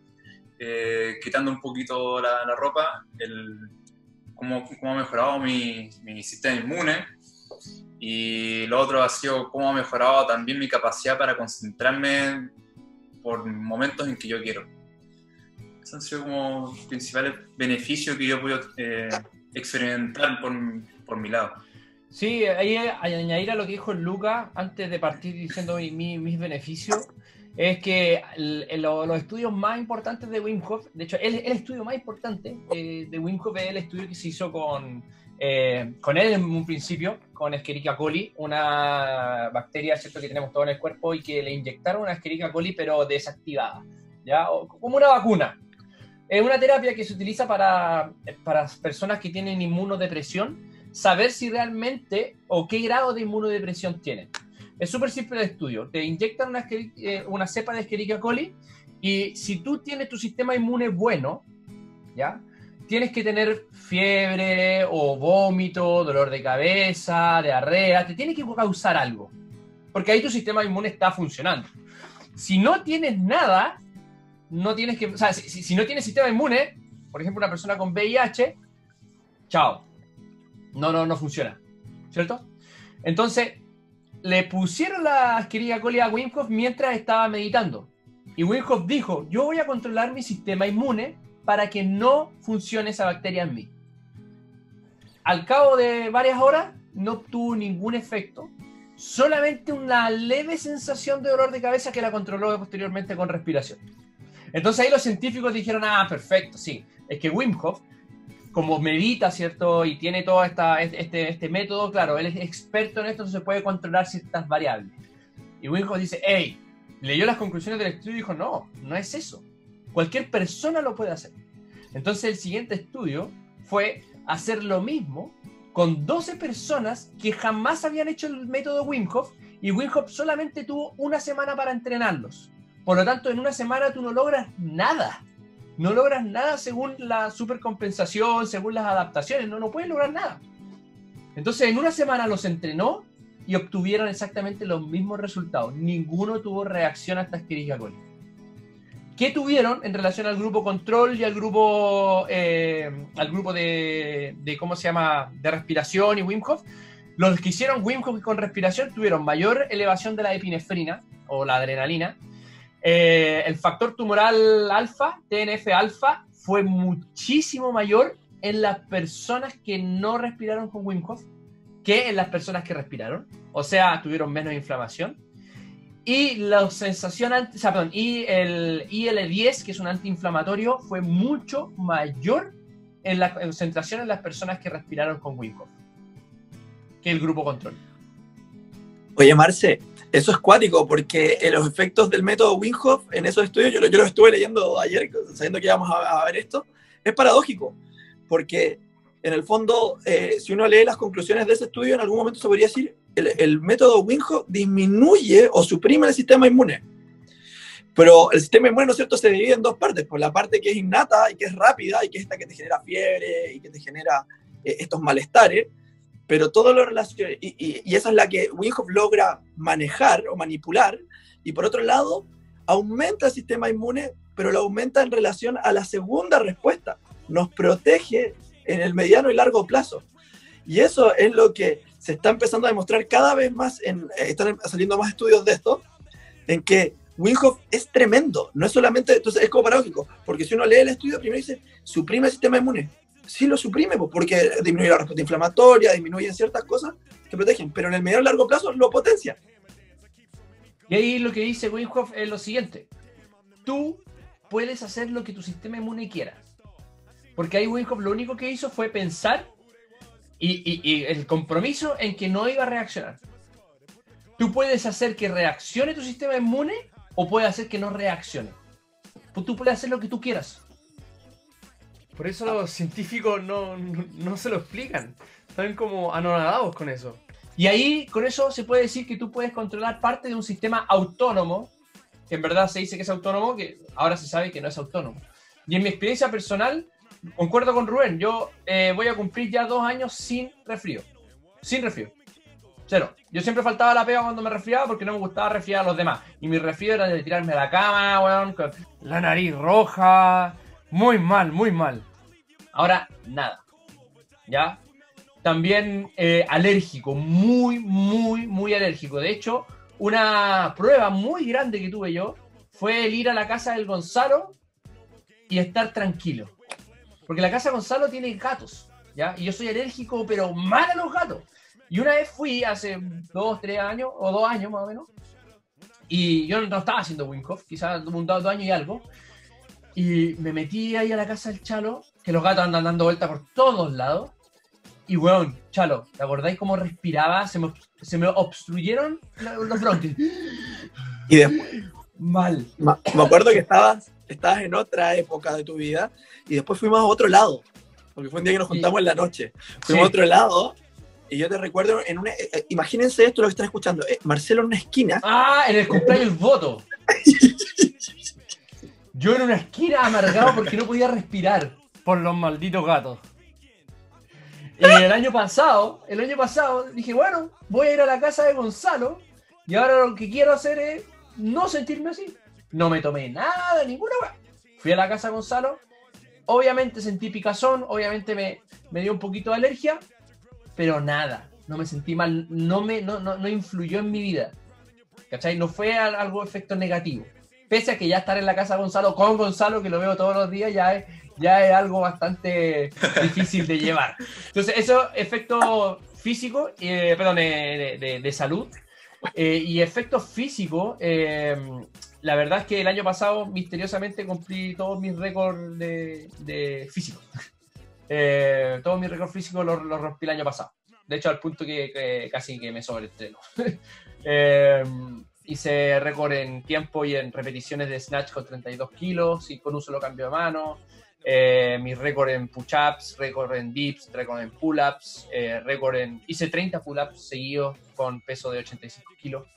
eh, quitando un poquito la, la ropa, el, cómo, cómo, ha mejorado mi, mi sistema inmune, y lo otro ha sido cómo ha mejorado también mi capacidad para concentrarme por momentos en que yo quiero. Esos han sido como principales beneficios que yo he podido eh, experimentar por, por, mi lado. Sí, ahí añadir a lo que dijo Luca antes de partir diciendo mis beneficios, es que los estudios más importantes de Wim Hof, de hecho, el, el estudio más importante eh, de Wim Hof es el estudio que se hizo con, eh, con él en un principio, con Escherichia coli, una bacteria ¿cierto? que tenemos todo en el cuerpo y que le inyectaron una Escherichia coli pero desactivada, ¿ya? como una vacuna. Es una terapia que se utiliza para, para personas que tienen inmunodepresión, saber si realmente o qué grado de inmunodepresión tienen. Es súper simple el estudio. Te inyectan una, eh, una cepa de Escherichia coli y si tú tienes tu sistema inmune bueno, ¿ya? Tienes que tener fiebre o vómito, dolor de cabeza, diarrea, te tiene que causar algo. Porque ahí tu sistema inmune está funcionando. Si no tienes nada, no tienes que. O sea, si, no tienes sistema inmune, por ejemplo, una persona con VIH, chao. No, no, no funciona. ¿Cierto? Entonces, le pusieron la Escherichia coli a Wim Hof mientras estaba meditando. Y Wim Hof dijo, yo voy a controlar mi sistema inmune para que no funcione esa bacteria en mí. Al cabo de varias horas, no obtuvo ningún efecto, solamente una leve sensación de dolor de cabeza que la controló posteriormente con respiración. Entonces ahí los científicos dijeron, ah, perfecto, sí, es que Wim Hof como medita, ¿cierto? Y tiene todo esta, este, este método, claro, él es experto en esto, entonces puede controlar ciertas variables. Y Winhoff dice, hey, leyó las conclusiones del estudio y dijo, no, no es eso. Cualquier persona lo puede hacer. Entonces el siguiente estudio fue hacer lo mismo con 12 personas que jamás habían hecho el método Wim Hof y Wim Hof solamente tuvo una semana para entrenarlos. Por lo tanto, en una semana tú no logras nada no logras nada según la supercompensación, según las adaptaciones, no, no puedes lograr nada. Entonces, en una semana los entrenó y obtuvieron exactamente los mismos resultados. Ninguno tuvo reacción a esta Escherichia ¿Qué tuvieron en relación al grupo control y al grupo, eh, al grupo de, de, ¿cómo se llama?, de respiración y Wim Hof. Los que hicieron Wim Hof con respiración tuvieron mayor elevación de la epinefrina o la adrenalina, eh, el factor tumoral alfa, TNF alfa, fue muchísimo mayor en las personas que no respiraron con Wim Hof que en las personas que respiraron. O sea, tuvieron menos inflamación. Y la sensación, o sea, perdón, y el IL-10, que es un antiinflamatorio, fue mucho mayor en la concentración en las personas que respiraron con Wim que el grupo control. Oye, Marce, eso es cuático, porque en los efectos del método Wim en esos estudios, yo, yo lo estuve leyendo ayer, sabiendo que íbamos a, ver esto, es paradójico, porque en el fondo, eh, si uno lee las conclusiones de ese estudio, en algún momento se podría decir, el, método Wim disminuye o suprime el sistema inmune. Pero el sistema inmune, ¿no es cierto?, se divide en dos partes, por la parte que es innata y que es rápida y que es esta que te genera fiebre y que te genera eh, estos malestares, pero todo lo relaciona, y, y, esa es la que Wim logra manejar o manipular, y por otro lado, aumenta el sistema inmune, pero lo aumenta en relación a la segunda respuesta, nos protege en el mediano y largo plazo. Y eso es lo que se está empezando a demostrar cada vez más, en, eh, están saliendo más estudios de esto, en que Wim es tremendo, no es solamente, entonces es como paradójico, porque si uno lee el estudio, primero dice, suprime el sistema inmune, sí lo suprime, porque disminuye la respuesta inflamatoria, disminuyen ciertas cosas que protegen, pero en el medio y largo plazo lo potencia. Y ahí lo que dice Wim es lo siguiente: tú puedes hacer lo que tu sistema inmune quiera. Porque ahí Wim lo único que hizo fue pensar y, y, el compromiso en que no iba a reaccionar. Tú puedes hacer que reaccione tu sistema inmune o puedes hacer que no reaccione. Pues tú puedes hacer lo que tú quieras. Por eso los científicos no, no, se lo explican. Están como anonadados con eso. Y ahí, con eso se puede decir que tú puedes controlar parte de un sistema autónomo, que en verdad se dice que es autónomo, que ahora se sabe que no es autónomo. Y en mi experiencia personal, concuerdo con Rubén, yo eh, voy a cumplir ya dos años sin resfrío. Sin resfrío. Cero. Yo siempre faltaba la pega cuando me resfriaba porque no me gustaba resfriar a los demás. Y mi resfrío era de tirarme a la cama, weón, con la nariz roja. Muy mal, muy mal. Ahora, nada. ¿Ya? También eh, alérgico, muy, muy, muy alérgico. De hecho, una prueba muy grande que tuve yo fue el ir a la casa del Gonzalo y estar tranquilo. Porque la casa Gonzalo tiene gatos, ¿ya? Y yo soy alérgico, pero mal a los gatos. Y una vez fui hace dos, tres años, o dos años más o menos, y yo no estaba haciendo Winkoff, quizás un dos años y algo, y me metí ahí a la casa del Chalo que los gatos andan dando vueltas por todos lados. Y weón, chalo, ¿te acordáis cómo respiraba? Se me, se me obstruyeron los bronquios. Y después. Mal. Me acuerdo que estabas, estabas en otra época de tu vida y después fuimos a otro lado. Porque fue un día que nos juntamos en la noche. Fuimos a otro lado y yo te recuerdo en una. Eh, eh, imagínense esto lo que están escuchando. Eh, Marcelo en una esquina. Ah, en el cumpleaños voto. <laughs> yo en una esquina amargado porque no podía respirar Por los malditos gatos. Y el año pasado, el año pasado dije, bueno, voy a ir a la casa de Gonzalo y ahora lo que quiero hacer es no sentirme así. No me tomé nada, ninguna weá. Fui a la casa de Gonzalo, obviamente sentí picazón, obviamente me, me dio un poquito de alergia, pero nada, no me sentí mal, no, me, no, no, no influyó en mi vida. ¿Cachai? No fue al- algo efecto negativo. Pese a que ya estar en la casa de Gonzalo con Gonzalo, que lo veo todos los días, ya es, ya es algo bastante <laughs> difícil de llevar. Entonces, eso, efecto físico, eh, perdón, de, de- de salud. eh, y efecto físico, eh, la verdad es que el año pasado misteriosamente cumplí todos mis récords de, físico. <laughs> Eh, todos mis récords físicos los, rompí el año pasado. De hecho, al punto que, que casi que me sobreestreno. <laughs> Eh, hice récord en tiempo y en repeticiones de snatch con 32 kilos y con un solo cambio de mano. Eh, mi récord en push-ups, récord en dips, récord en pull-ups, eh, récord en... Hice 30 pull-ups seguidos con peso de 85 kilos.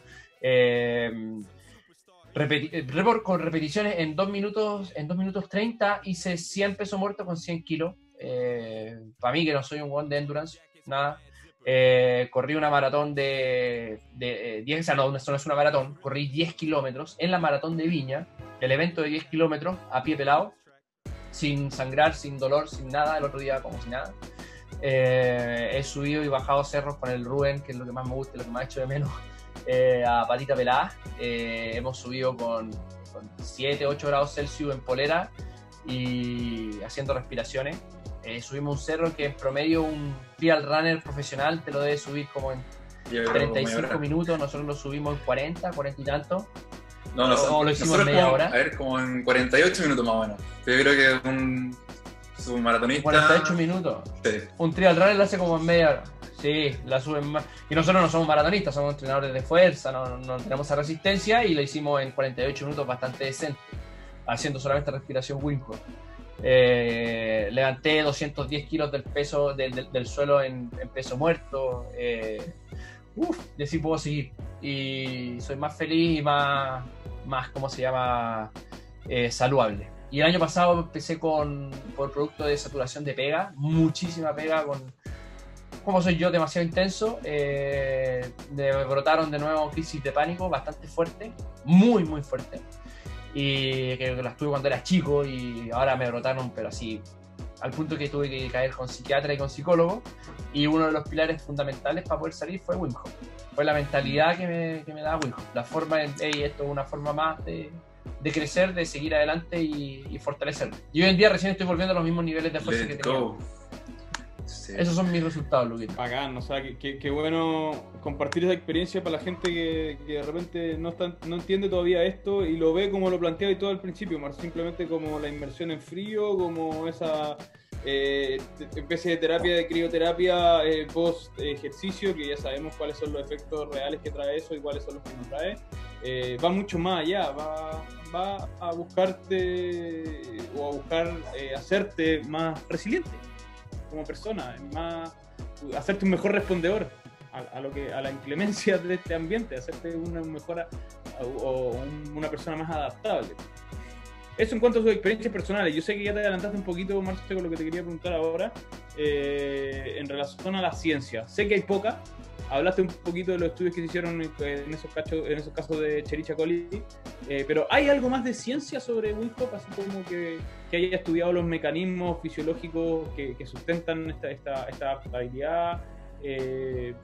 Eh, repeti- eh, récord con repeticiones en 2 minutos, en 2 minutos 30 hice 100 peso muerto con 100 kilos. Para mí que no soy un one de endurance, nada. Eh, corrí una maratón de, de eh, 10, o sea, no, esto no es una maratón, corrí 10 kilómetros en la maratón de Viña, el evento de 10 kilómetros a pie pelado, sin sangrar, sin dolor, sin nada, el otro día como si nada. Eh, he subido y bajado cerros con el Rubén, que es lo que más me gusta, y lo que más echo de menos, eh, a patita pelada. Eh, hemos subido con, con 7, 8 grados Celsius en polera y haciendo respiraciones. Eh, subimos un cerro que en promedio un trial runner profesional te lo debe subir como en Yo creo que como 35 media hora. minutos, nosotros lo subimos en 40, 40 y tanto. No, no, o lo hicimos en media como- hora. A ver, como en 48 minutos más o menos. Yo creo que un submaratonista. 48 minutos. Sí. Un trial runner lo hace como en media hora. Sí, la suben más. Y nosotros no somos maratonistas, somos entrenadores de fuerza, no, no tenemos esa resistencia y lo hicimos en 48 minutos bastante decente, haciendo solamente respiración Wim Hof. Eh, levanté 210 kilos del peso del, del- del suelo en, en peso muerto. Eh, uf, y así puedo seguir. Y soy más feliz y más, más ¿cómo se llama? Eh, saludable. Y el año pasado empecé con por producto de saturación de pega, muchísima pega con, como soy yo, demasiado intenso. eh, brotaron de nuevo crisis de pánico bastante fuerte, muy, muy fuerte. Y que las tuve cuando era chico y ahora me brotaron, pero así, al punto que tuve que caer con psiquiatra y con psicólogo. Y uno de los pilares fundamentales para poder salir fue Wim Hof. Fue la mentalidad que me, que me da Wim Hof. La forma hey, esto es una forma más de, de crecer, de seguir adelante y, y fortalecerme. Y hoy en día recién estoy volviendo a los mismos niveles de fuerza que Let's tenía. go. Sí. Esos son mis resultados, Luquito. Bacán, o sea, que, que- que bueno compartir esa experiencia para la gente que, que de repente no, está- no entiende todavía esto y lo ve como lo planteaba y todo al principio, Mar, simplemente como la inmersión en frío, como esa eh, especie de terapia de crioterapia eh, post ejercicio, que ya sabemos cuáles son los efectos reales que trae eso y cuáles son los que no trae. Eh, va mucho más allá, va, a buscarte o a buscar eh, hacerte más resiliente como persona, más hacerte un mejor respondedor a, lo que a la inclemencia de este ambiente, hacerte una mejor o un- una persona más adaptable. Eso en cuanto a sus experiencias personales. Yo sé que ya te adelantaste un poquito, Marce, con lo que te quería preguntar ahora eh, en relación a la ciencia. Sé que hay poca. Hablaste un poquito de los estudios que se hicieron en, esos, cachos, en esos casos de Chericha Coli, eh, pero ¿hay algo más de ciencia sobre Wim Hof, así como que, que haya estudiado los mecanismos fisiológicos que, que sustentan esta, esta, esta adaptabilidad? eh,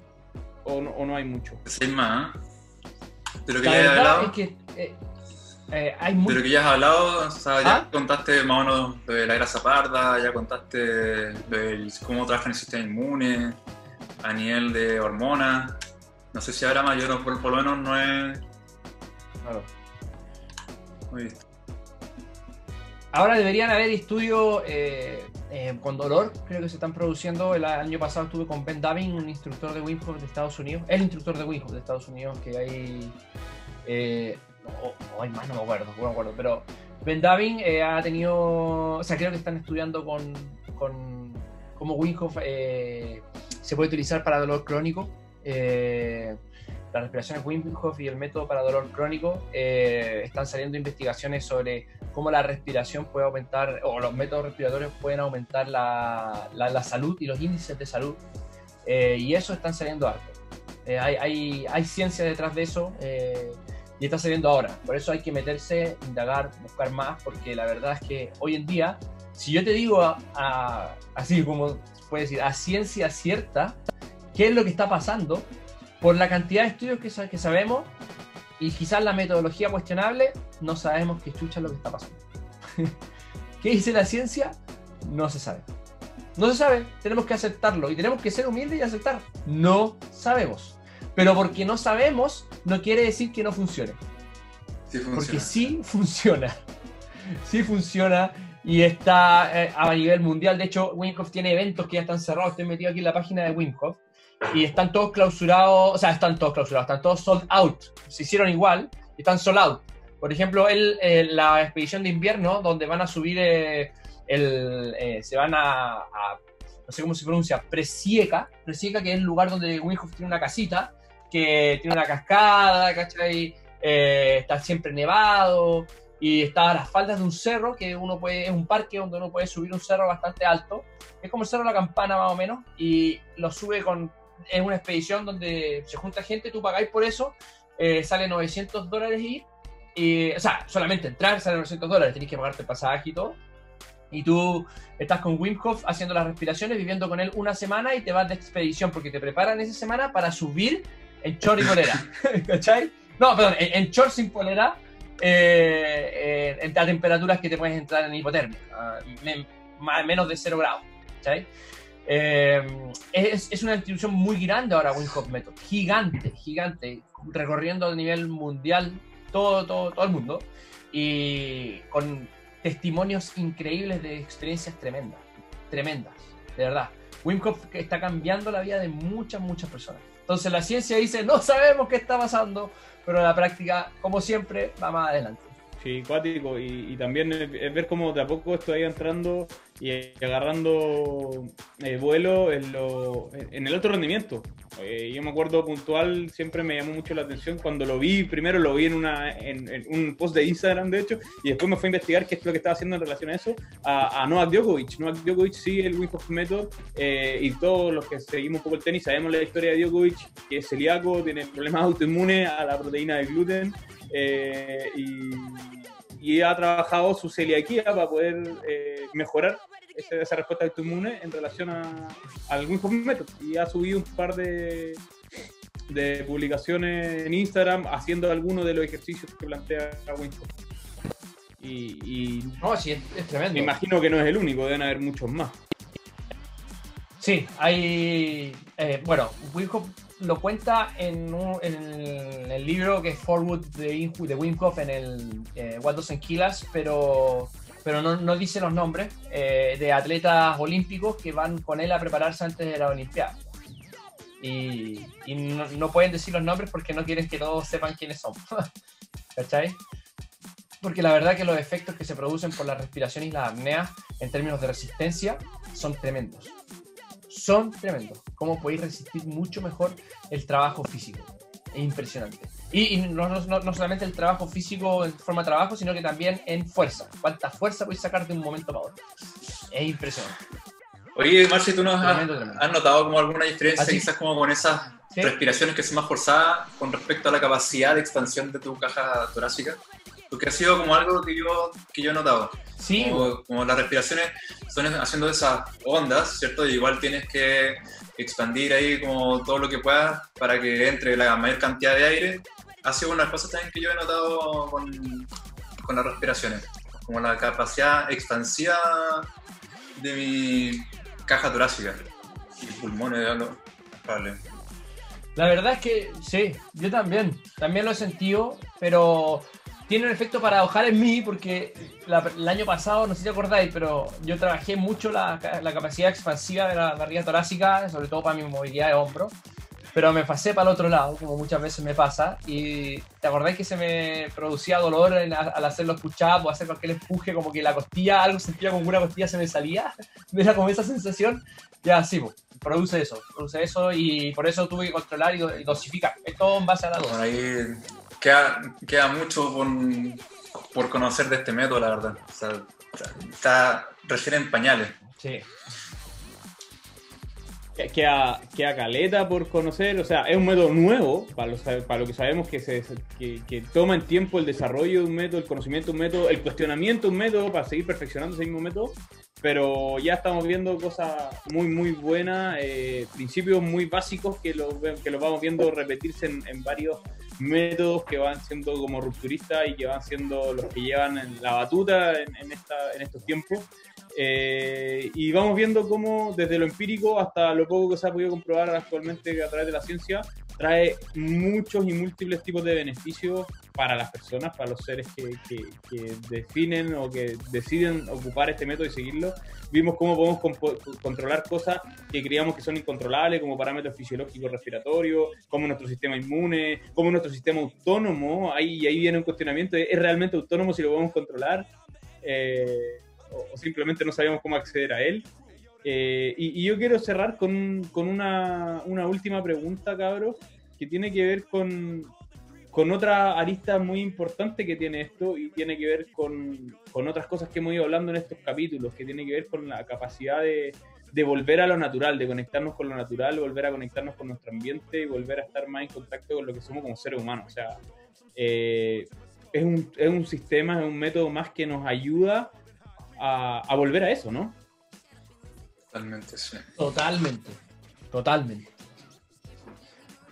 o, no, ¿O no hay mucho? Sí, hay más, ¿eh? De lo que La ya has verdad hablado. es que eh, eh, hay De muy... lo que ya has hablado, o sea, ya ¿Ah? contaste más o menos lo de la grasa parda, ya contaste lo del cómo trabaja el sistema inmune, a nivel de hormonas. No sé si habrá yo no, por, por lo menos no he, Claro. no visto. Ahora deberían haber estudios eh, eh, con dolor, creo que se están produciendo. El año pasado estuve con Ben Davin, un instructor de Wim Hof de Estados Unidos, el instructor de Wim Hof de Estados Unidos, que hay... Eh, o, o hay más, no me acuerdo, no me acuerdo, pero Ben Davin eh, ha tenido, o sea, creo que están estudiando con, con cómo Wim Hof se puede utilizar para dolor crónico. Eh, las respiraciones Wim Hof y el método para dolor crónico eh, están saliendo investigaciones sobre cómo la respiración puede aumentar, o los métodos respiratorios pueden aumentar la, la, la salud y los índices de salud. Eh, y eso están saliendo harto. Eh, hay, hay, hay, ciencia detrás de eso eh, y está saliendo ahora. Por eso hay que meterse, indagar, buscar más, porque la verdad es que hoy en día, si yo te digo a, a, así como puede decir, a ciencia cierta, qué es lo que está pasando, por la cantidad de estudios que, que sabemos y quizás la metodología cuestionable, no sabemos qué chucha es lo que está pasando. <laughs> ¿Qué dice la ciencia? No se sabe. No se sabe, tenemos que aceptarlo y tenemos que ser humildes y aceptar. No sabemos. Pero porque no sabemos, no quiere decir que no funcione. Sí funciona. Porque sí funciona. <laughs> Sí funciona y está eh, a nivel mundial. De hecho, Winkoff tiene eventos que ya están cerrados. Estoy metido aquí en la página de Winkoff y están todos clausurados, o sea, están todos clausurados, están todos sold out. Se hicieron igual y están sold out. Por ejemplo, el, eh, la expedición de invierno, donde van a subir eh, el. Eh, se van a, No sé cómo se pronuncia, Presieca. Presieca, que es el lugar donde Winhoff tiene una casita, que tiene una cascada, ¿cachai? está siempre nevado y está a las faldas de un cerro que uno puede, es un parque donde uno puede subir un cerro bastante alto, es como el cerro de la campana más o menos, y lo sube con, es una expedición donde se junta gente, tú pagáis por eso, eh, sale 900 dólares ir, y, o sea, solamente entrar sale 900 dólares, tenés que pagarte el pasaje y todo, y tú estás con Wim Hof haciendo las respiraciones, viviendo con él una semana y te vas de expedición porque te preparan esa semana para subir en short y polera, <laughs> ¿cachai? No, perdón, en, en short sin polera, eh, eh, a temperaturas que te puedes entrar en hipotermia, a menos de 0 grados. Eh, es, es, una institución muy grande ahora, Wim Hof Method, gigante, gigante, recorriendo a nivel mundial todo, todo, todo el mundo y con testimonios increíbles de experiencias tremendas, tremendas, de verdad. Wim Hof está cambiando la vida de muchas, muchas personas. Entonces la ciencia dice, no sabemos qué está pasando, pero la práctica, como siempre, va más adelante. Sí, cuático. Y, y, también es ver cómo de a poco esto entrando y agarrando eh, vuelo en, lo, en, el otro rendimiento. Eh, yo me acuerdo puntual, siempre me llamó mucho la atención cuando lo vi, primero lo vi en, una, en, en, un post de Instagram, de hecho, y después me fue a investigar qué es lo que estaba haciendo en relación a eso, a, a Novak Djokovic. Novak Djokovic sigue el Wim Hof Method eh, y todos los que seguimos un poco el tenis sabemos la historia de Djokovic, que es celíaco, tiene problemas <laughs> autoinmunes a la proteína de gluten. Eh, y, y, ha trabajado su celiaquía para poder eh, mejorar esa, esa, respuesta autoinmune en relación a, al Wim Hof Method y ha subido un par de, de publicaciones en Instagram haciendo algunos de los ejercicios que plantea Hof. Y, y no, sí, es, es, tremendo. Me imagino que no es el único, deben haber muchos más. Sí, hay. Eh, bueno, Wim Hof lo cuenta en, un, en, el libro que es Forward de, de Wim Hof en el eh, What Doesn't Kill pero, pero no, no dice los nombres eh, de atletas olímpicos que van con él a prepararse antes de la Olimpiada. Y, y no, no, pueden decir los nombres porque no quieren que todos sepan quiénes son. <laughs> ¿Cachai? Porque la verdad que los efectos que se producen por la respiración y la apnea en términos de resistencia son tremendos son tremendos. Cómo podéis resistir mucho mejor el trabajo físico. Es impresionante. Y, y no, no, no, solamente el trabajo físico en forma de trabajo, sino que también en fuerza. ¿Cuánta fuerza podéis sacar de un momento para otro? Es impresionante. Oye, Marci, ¿tú nos tremendo, has, tremendo. has, notado como alguna diferencia ¿Así? quizás como con esas ¿Sí? respiraciones que son más forzadas con respecto a la capacidad de expansión de tu caja torácica? Porque ha sido como algo que yo, que yo he notado. Sí. Como, como, las respiraciones son haciendo esas ondas, ¿cierto? Y igual tienes que expandir ahí como todo lo que puedas para que entre la mayor cantidad de aire. Ha sido una de las cosas también que yo he notado con, las respiraciones. Como la capacidad expansiva de mi caja torácica y pulmones, vale. La verdad es que sí, yo también, también lo he sentido, pero tiene un efecto paradojal en mí porque la, el año pasado, no sé si te acordáis, pero yo trabajé mucho la, la capacidad expansiva de la barriga torácica, sobre todo para mi movilidad de hombro, pero me pasé para el otro lado, como muchas veces me pasa, y te acordáis que se me producía dolor en, al hacer los push-ups o hacer cualquier empuje, como que la costilla, algo sentía como una costilla se me salía, <laughs> me da como esa sensación, ya sí, pues, produce eso, produce eso y por eso tuve que controlar y, dosificar, es todo en base a la dosis. Queda, queda mucho por, por conocer de este método, la verdad. O sea, está recién en pañales. Sí. Que- Queda, queda caleta por conocer, o sea, es un método nuevo, para lo, para lo que sabemos que, se, que, que toma en tiempo el desarrollo de un método, el conocimiento de un método, el cuestionamiento de un método para seguir perfeccionando ese mismo método, pero ya estamos viendo cosas muy, muy buenas, eh, principios muy básicos que los, que los vamos viendo repetirse en, en varios métodos que van siendo como rupturistas y que van siendo los que llevan la batuta en, en esta, en estos tiempos. Eh, y vamos viendo cómo desde lo empírico hasta lo poco que se ha podido comprobar actualmente a través de la ciencia, trae muchos y múltiples tipos de beneficios para las personas, para los seres que, que- que definen o que deciden ocupar este método y seguirlo. Vimos cómo podemos controlar cosas que creíamos que son incontrolables, como parámetros fisiológicos respiratorios, como nuestro sistema inmune, como nuestro sistema autónomo. Ahí, ahí viene un cuestionamiento, ¿es realmente autónomo si lo podemos controlar? Eh, o, simplemente no sabíamos cómo acceder a él. Eh, y, y yo quiero cerrar con, con una, una última pregunta, cabros, que tiene que ver con, con otra arista muy importante que tiene esto y tiene que ver con, con otras cosas que hemos ido hablando en estos capítulos, que tiene que ver con la capacidad de, de volver a lo natural, de conectarnos con lo natural, volver a conectarnos con nuestro ambiente y volver a estar más en contacto con lo que somos como seres humanos. O sea, eh, es, un, es un sistema, es un método más que nos ayuda a, a volver a eso, ¿no? Totalmente, sí. Totalmente. Totalmente.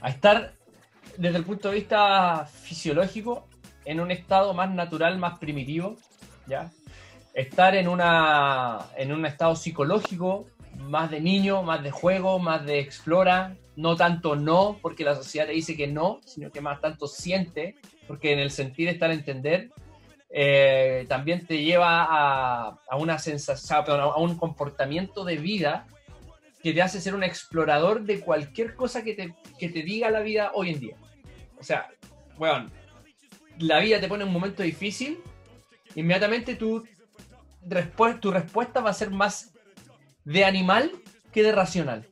A estar desde el punto de vista fisiológico en un estado más natural, más primitivo, ¿ya? Estar en, una, en un estado psicológico más de niño, más de juego, más de explora, no tanto no, porque la sociedad te dice que no, sino que más tanto siente, porque en el sentir está el entender, eh, también te lleva a, a una sensación, a un comportamiento de vida que te hace ser un explorador de cualquier cosa que te, que te diga la vida hoy en día. O sea, la vida te pone un momento difícil, inmediatamente tu, tu respuesta va a ser más de animal que de racional.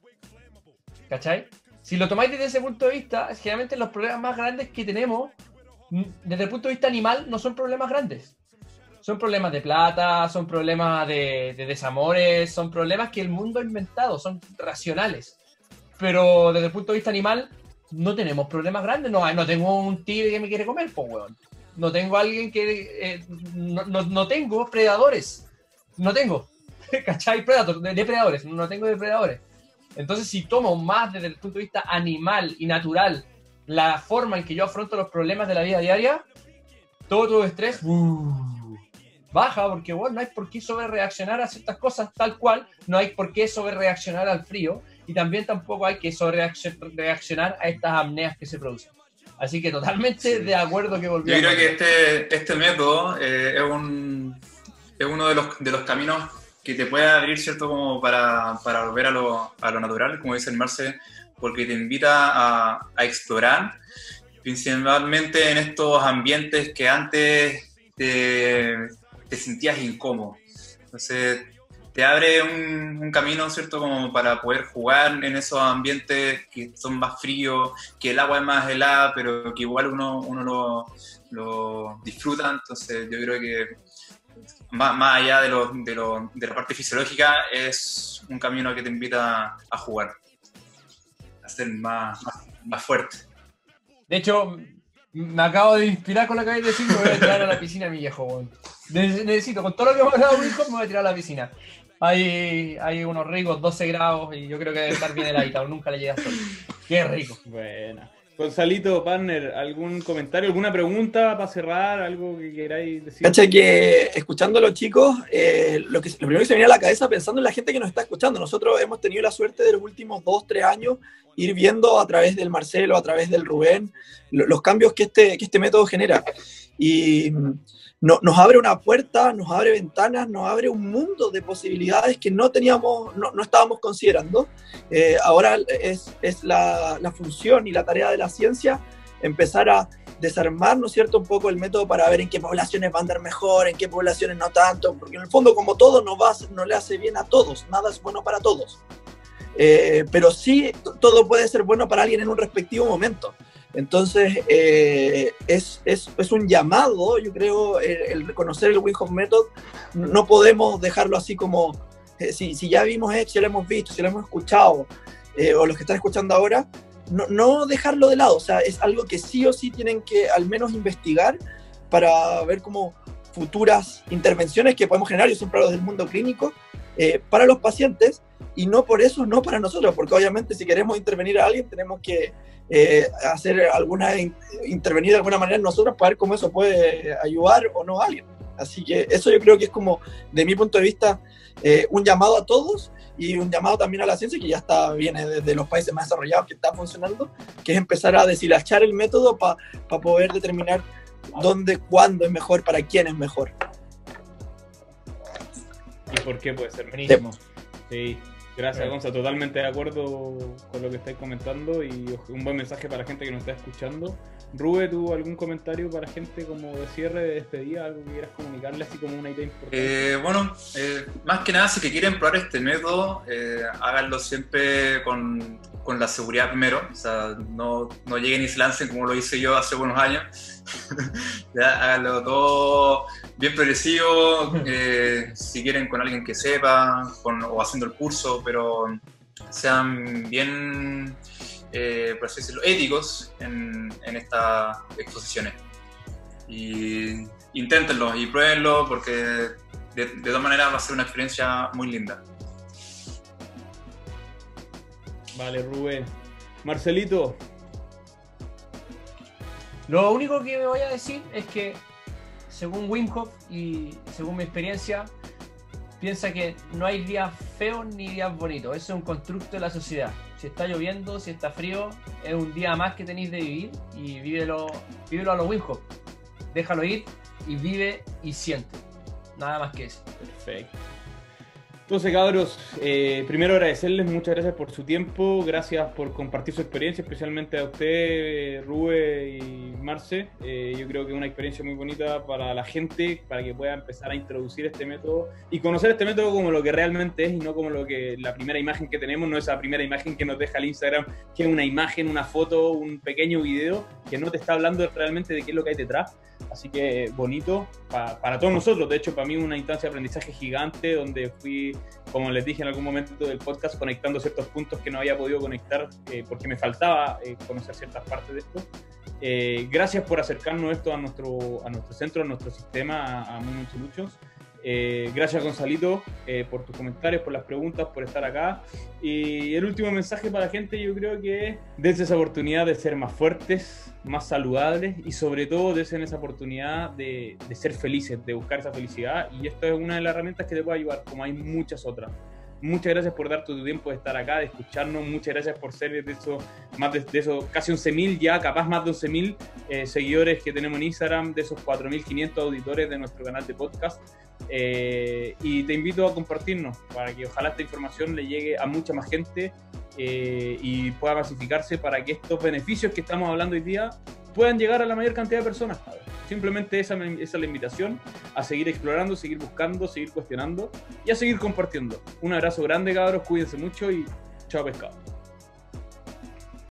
¿Cachai? Si lo tomáis desde ese punto de vista, generalmente los problemas más grandes que tenemos, desde el punto de vista animal, no son problemas grandes. Son problemas de plata, son problemas de, de desamores, son problemas que el mundo ha inventado, son racionales. Pero desde el punto de vista animal, no tenemos problemas grandes. No, no tengo un tigre que me quiere comer, pues, weón. No tengo alguien que. eh, no, no- no tengo predadores. No tengo. <laughs> ¿Cachai? Predator, de- depredadores. No tengo depredadores. Entonces, si tomo más desde el punto de vista animal y natural la forma en que yo afronto los problemas de la vida diaria, todo tu estrés uh, baja, porque bueno, no hay por qué sobre reaccionar a ciertas cosas tal cual, no hay por qué sobre reaccionar al frío, y también tampoco hay que sobre reaccionar a estas apneas que se producen. Así que totalmente Sí. de acuerdo que Yo volvemos. creo que este, este método eh, es, un, es uno de los, de los caminos que te puede abrir, ¿cierto? Como para, para volver a lo, a lo natural, como dice el Marce, porque te invita a, a explorar, principalmente en estos ambientes que antes te, te sentías incómodo. Entonces, te abre un, un camino, ¿cierto? Como para poder jugar en esos ambientes que son más fríos, que el agua es más helada, pero que igual uno, uno lo, lo disfruta. Entonces, yo creo que más, más allá de, lo, de, lo, de la parte fisiológica, es un camino que te invita a jugar, a ser más, más, más fuerte. De hecho, me acabo de inspirar con lo que acabáis de decir, me voy a tirar a la piscina, mi viejo. Necesito, con todo lo que hemos hablado, Wilco, me voy a tirar a la piscina. Hay, hay unos ricos 12 grados y yo creo que debe estar bien heladita, o <laughs> nunca le llega sol. Qué rico. Buena. Gonzalito, partner, ¿algún comentario, alguna pregunta para cerrar? ¿Algo que queráis decir? Cacha que escuchando a los chicos, eh, lo, que, lo primero que se me viene a la cabeza pensando en la gente que nos está escuchando. Nosotros hemos tenido la suerte de los últimos dos, tres años ir viendo a través del Marcelo, a través del Rubén, lo- los cambios que este, que este método genera. Y no- nos abre una puerta, nos abre ventanas, nos abre un mundo de posibilidades que no teníamos, no, no estábamos considerando. Eh, ahora es, es la, la función y la tarea de la ciencia empezar a desarmar, ¿no es cierto?, un poco el método para ver en qué poblaciones va a andar mejor, en qué poblaciones no tanto, porque en el fondo, como todo, no, va no le hace bien a todos, nada es bueno para todos. Eh, pero sí, todo puede ser bueno para alguien en un respectivo momento. Entonces, eh, es, es, es, un llamado, yo creo, el, el reconocer el Wim Hof Method, no podemos dejarlo así como, eh, si, si, ya vimos esto, si lo hemos visto, si lo hemos escuchado, eh, o los que están escuchando ahora, no, no, dejarlo de lado, o sea, es algo que sí o sí tienen que al menos investigar para ver cómo futuras intervenciones que podemos generar, yo siempre hablo del mundo clínico, eh, para los pacientes y no por eso, no para nosotros, porque obviamente si queremos intervenir a alguien tenemos que eh, hacer alguna, intervenir de alguna manera nosotros para ver cómo eso puede ayudar o no a alguien. Así que eso yo creo que es como, de mi punto de vista, eh, un llamado a todos y un llamado también a la ciencia que ya está viene desde los países más desarrollados que está funcionando, que es empezar a deshilachar el método para pa poder determinar dónde, cuándo es mejor, para quién es mejor. ¿Y por qué puede ser buenísimo? Sí. Gracias, Gonza. Totalmente de acuerdo con lo que estáis comentando y un buen mensaje para la gente que nos está escuchando. Rube, ¿tú algún comentario para gente como de cierre, de despedida, algo que quieras comunicarle así como una idea importante? Eh, bueno, eh, más que nada, si que quieren probar este método, eh, háganlo siempre con, con, la seguridad primero. O sea, no, no lleguen y se lancen como lo hice yo hace unos años. <laughs> ya, háganlo todo bien progresivo, eh, si quieren con alguien que sepa o haciendo el curso, pero sean bien, eh, por así decirlo, éticos en, en estas exposiciones. Y inténtenlo y pruébenlo porque de, de todas maneras va a ser una experiencia muy linda. Vale, Rubén. Marcelito. Lo único que me voy a decir es que según Wim Hof y según mi experiencia, piensa que no hay días feos ni días bonitos. Eso es un constructo de la sociedad. Si está lloviendo, si está frío, es un día más que tenéis de vivir y vívelo, vívelo a los Wim Hof. Déjalo ir y vive y siente. Nada más que eso. Perfecto. Entonces, cabros, eh, primero agradecerles, muchas gracias por su tiempo, gracias por compartir su experiencia, especialmente a usted, Rube y Marce. Eh, yo creo que es una experiencia muy bonita para la gente, para que pueda empezar a introducir este método y conocer este método como lo que realmente es y no como lo que la primera imagen que tenemos, no esa primera imagen que nos deja el Instagram, que es una imagen, una foto, un pequeño video que no te está hablando realmente de qué es lo que hay detrás. Así que bonito para, para todos nosotros. De hecho, para mí una instancia de aprendizaje gigante donde fui, como les dije en algún momento del podcast, conectando ciertos puntos que no había podido conectar eh, porque me faltaba eh, conocer ciertas partes de esto. Eh, gracias por acercarnos esto a nuestro, a nuestro centro, a nuestro sistema, a, a Movement Solutions. Eh, gracias Gonzalito eh, por tus comentarios, por las preguntas, por estar acá. Y el último mensaje para la gente yo creo que es desde esa oportunidad de ser más fuertes, más saludables y sobre todo desde esa oportunidad de, de ser felices, de buscar esa felicidad. Y esto es una de las herramientas que te puede ayudar, como hay muchas otras. Muchas gracias por dar tu tiempo de estar acá, de escucharnos. Muchas gracias por ser de esos, más de, de esos casi 11.000 ya, capaz más de 11.000 eh, seguidores que tenemos en Instagram, de esos 4.500 auditores de nuestro canal de podcast. Eh, y te invito a compartirnos para que ojalá esta información le llegue a mucha más gente eh, y pueda masificarse para que estos beneficios que estamos hablando hoy día puedan llegar a la mayor cantidad de personas. Simplemente esa, esa es la invitación a seguir explorando, seguir buscando, seguir cuestionando y a seguir compartiendo. Un abrazo grande, cabros, cuídense mucho y chao pescado.